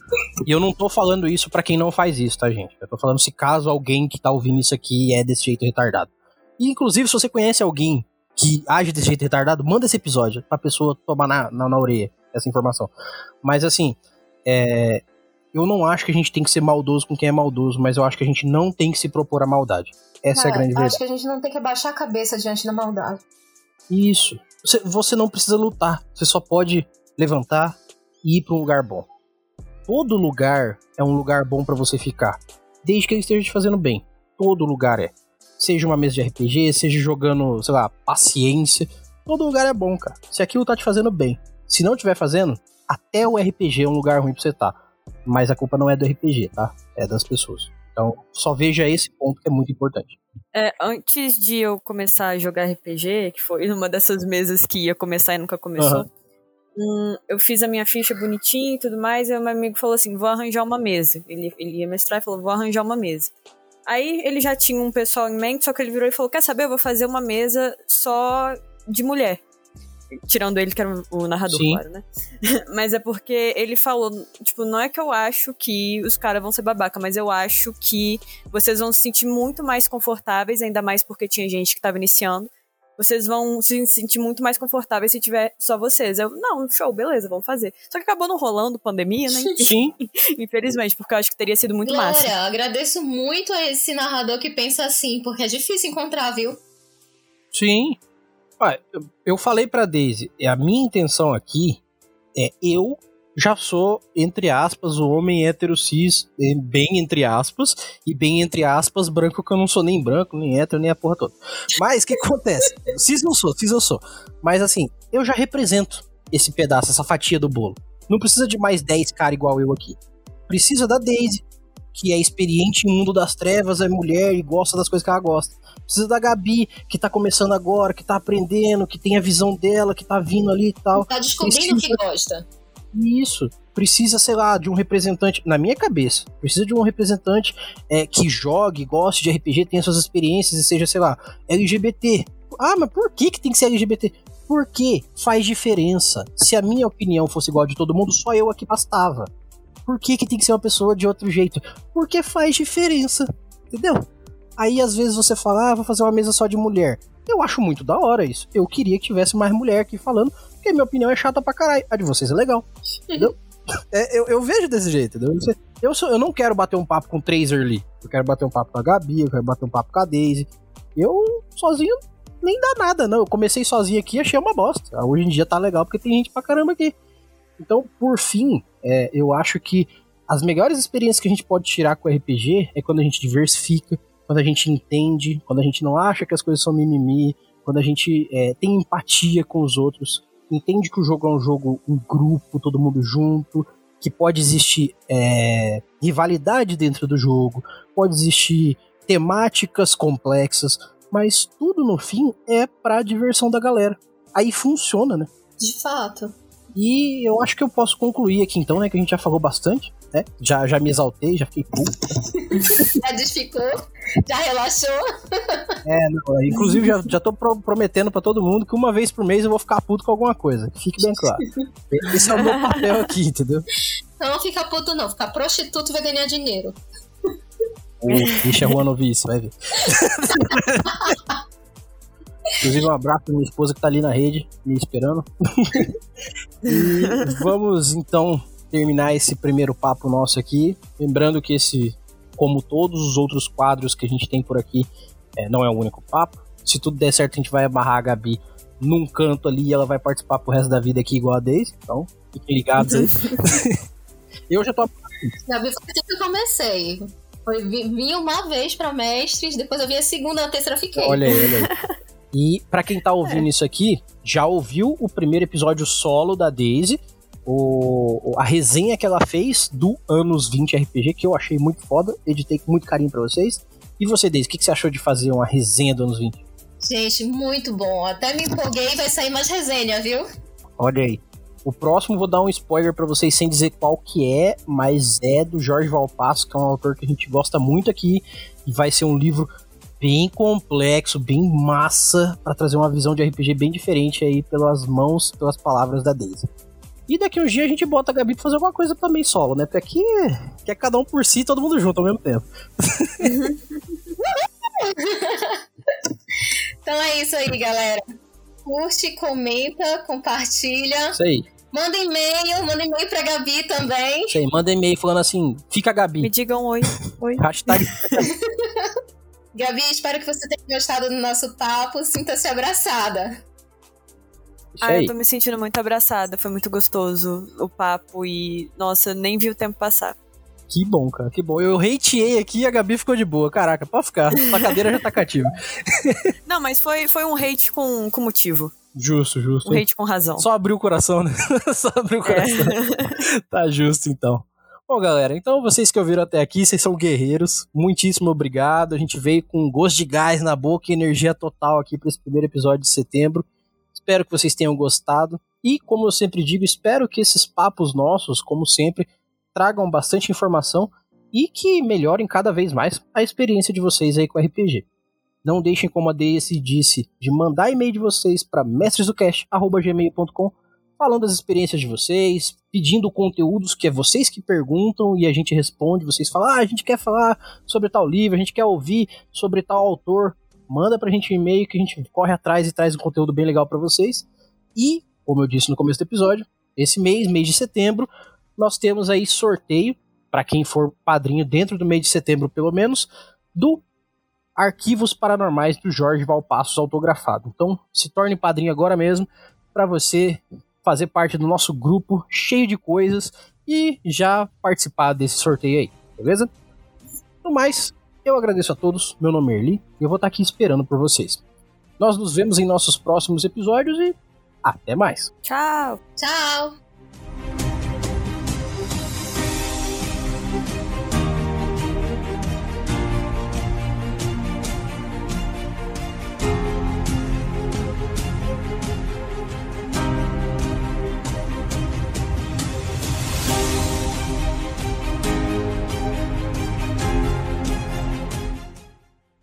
A: e eu não tô falando isso para quem não faz isso, tá, gente? Eu tô falando se caso alguém que tá ouvindo isso aqui é desse jeito retardado. E, inclusive, se você conhece alguém que age desse jeito retardado, manda esse episódio pra pessoa tomar na, na, na orelha essa informação. Mas, assim, é, eu não acho que a gente tem que ser maldoso com quem é maldoso, mas eu acho que a gente não tem que se propor a maldade. Essa é, é a grande verdade.
B: Acho que a gente não tem que abaixar a cabeça diante da maldade.
A: Isso. Você, você não precisa lutar. Você só pode levantar e ir para um lugar bom. Todo lugar é um lugar bom para você ficar, desde que ele esteja te fazendo bem. Todo lugar é. Seja uma mesa de RPG, seja jogando, sei lá, paciência. Todo lugar é bom, cara. Se aquilo tá te fazendo bem. Se não estiver fazendo, até o RPG é um lugar ruim pra você estar. Tá mas a culpa não é do RPG, tá? É das pessoas. Então, só veja esse ponto que é muito importante.
C: É, antes de eu começar a jogar RPG, que foi numa dessas mesas que ia começar e nunca começou, uhum. hum, eu fiz a minha ficha bonitinha e tudo mais, e o meu amigo falou assim, vou arranjar uma mesa. Ele, ele ia mestrar e falou, vou arranjar uma mesa. Aí ele já tinha um pessoal em mente, só que ele virou e falou, quer saber, eu vou fazer uma mesa só de mulher. Tirando ele, que era o narrador, Sim. claro, né? mas é porque ele falou, tipo, não é que eu acho que os caras vão ser babaca, mas eu acho que vocês vão se sentir muito mais confortáveis, ainda mais porque tinha gente que tava iniciando. Vocês vão se sentir muito mais confortáveis se tiver só vocês. Eu, não, show, beleza, vamos fazer. Só que acabou não rolando pandemia, né?
A: Sim.
C: Infelizmente, porque eu acho que teria sido muito
B: Glória,
C: massa.
B: agradeço muito a esse narrador que pensa assim, porque é difícil encontrar, viu?
A: Sim, eu falei pra Daisy, é, a minha intenção aqui é eu já sou, entre aspas, o homem hétero cis, bem entre aspas, e bem entre aspas, branco, que eu não sou nem branco, nem hétero, nem a porra toda. Mas o que acontece? cis não sou, cis eu sou. Mas assim, eu já represento esse pedaço, essa fatia do bolo. Não precisa de mais 10 caras igual eu aqui. Precisa da Daisy, que é experiente em mundo das trevas, é mulher e gosta das coisas que ela gosta. Precisa da Gabi, que tá começando agora, que tá aprendendo, que tem a visão dela, que tá vindo ali e tal.
B: Tá descobrindo o que gosta.
A: Isso. Precisa, sei lá, de um representante, na minha cabeça, precisa de um representante é, que jogue, goste de RPG, tenha suas experiências e seja, sei lá, LGBT. Ah, mas por que, que tem que ser LGBT? Porque faz diferença. Se a minha opinião fosse igual a de todo mundo, só eu aqui bastava. Por que, que tem que ser uma pessoa de outro jeito? Porque faz diferença. Entendeu? Aí às vezes você fala, ah, vou fazer uma mesa só de mulher. Eu acho muito da hora isso. Eu queria que tivesse mais mulher aqui falando, porque minha opinião é chata pra caralho. A de vocês é legal. Entendeu? é, eu, eu, vejo desse jeito, entendeu? Eu, sou, eu não quero bater um papo com o Tracer ali. Eu quero bater um papo com a Gabi, eu quero bater um papo com a Daisy. Eu, sozinho, nem dá nada, não. Eu comecei sozinho aqui e achei uma bosta. Hoje em dia tá legal porque tem gente pra caramba aqui. Então, por fim, é, eu acho que as melhores experiências que a gente pode tirar com o RPG é quando a gente diversifica, quando a gente entende, quando a gente não acha que as coisas são mimimi, quando a gente é, tem empatia com os outros, entende que o jogo é um jogo em grupo, todo mundo junto, que pode existir é, rivalidade dentro do jogo, pode existir temáticas complexas, mas tudo no fim é pra diversão da galera. Aí funciona, né?
B: De fato.
A: E eu acho que eu posso concluir aqui então, né? Que a gente já falou bastante, né? Já, já me exaltei, já fiquei puto.
B: já desficou, já relaxou.
A: É, não, inclusive já, já tô prometendo para todo mundo que uma vez por mês eu vou ficar puto com alguma coisa. Fique bem claro. Esse é o meu papel aqui, entendeu?
B: Não fica puto não, ficar prostituto vai ganhar dinheiro.
A: deixa a rua ouvir isso, vai ver. Inclusive, um abraço pra minha esposa que tá ali na rede, me esperando. e vamos então terminar esse primeiro papo nosso aqui. Lembrando que esse, como todos os outros quadros que a gente tem por aqui, é, não é o único papo. Se tudo der certo, a gente vai amarrar a Gabi num canto ali e ela vai participar pro resto da vida aqui igual a Daisy. Então, fiquem ligados aí. eu já tô.
B: Gabi, foi assim que eu comecei. Foi, vim uma vez para mestres, depois eu vi a segunda, a terceira fiquei.
A: Olha aí, olha aí. E para quem tá ouvindo é. isso aqui, já ouviu o primeiro episódio solo da Daisy, o, a resenha que ela fez do Anos 20 RPG, que eu achei muito foda, editei com muito carinho para vocês. E você, Daisy, o que, que você achou de fazer uma resenha do Anos 20?
B: Gente, muito bom. Até me empolguei e vai sair mais resenha, viu?
A: Olha aí. O próximo vou dar um spoiler para vocês sem dizer qual que é, mas é do Jorge Valpasso, que é um autor que a gente gosta muito aqui e vai ser um livro bem complexo, bem massa, para trazer uma visão de RPG bem diferente aí pelas mãos, pelas palavras da Daisy. E daqui uns dias a gente bota a Gabi pra fazer alguma coisa também solo, né? Porque aqui é cada um por si, todo mundo junto ao mesmo tempo.
B: então é isso aí, galera. Curte, comenta, compartilha.
A: Isso aí.
B: Manda e-mail, manda e-mail pra Gabi também.
A: Isso aí, manda e-mail falando assim, fica Gabi.
C: Me digam oi. Oi.
A: Hashtag.
B: Gabi, espero que você tenha gostado do nosso papo. Sinta-se abraçada.
C: Ah, eu tô me sentindo muito abraçada. Foi muito gostoso o papo e, nossa, nem vi o tempo passar.
A: Que bom, cara, que bom. Eu hateei aqui e a Gabi ficou de boa. Caraca, pode ficar. A cadeira já tá cativa.
C: Não, mas foi, foi um hate com, com motivo.
A: Justo, justo.
C: Um hate com razão.
A: Só abriu o coração, né? Só abriu o coração. É. tá justo, então. Bom, galera, então vocês que ouviram até aqui, vocês são guerreiros. Muitíssimo obrigado. A gente veio com gosto de gás na boca e energia total aqui para esse primeiro episódio de setembro. Espero que vocês tenham gostado. E, como eu sempre digo, espero que esses papos nossos, como sempre, tragam bastante informação e que melhorem cada vez mais a experiência de vocês aí com RPG. Não deixem, como a Daisy disse, de mandar e-mail de vocês para mestresdocast.gmail.com falando das experiências de vocês, pedindo conteúdos que é vocês que perguntam e a gente responde. Vocês falam, ah, a gente quer falar sobre tal livro, a gente quer ouvir sobre tal autor. Manda pra gente um e-mail que a gente corre atrás e traz um conteúdo bem legal para vocês. E, como eu disse no começo do episódio, esse mês, mês de setembro, nós temos aí sorteio para quem for padrinho dentro do mês de setembro, pelo menos, do Arquivos Paranormais do Jorge Valpassos autografado. Então, se torne padrinho agora mesmo para você fazer parte do nosso grupo cheio de coisas e já participar desse sorteio aí, beleza? No mais, eu agradeço a todos, meu nome é Erli e eu vou estar aqui esperando por vocês. Nós nos vemos em nossos próximos episódios e até mais.
C: Tchau.
B: Tchau.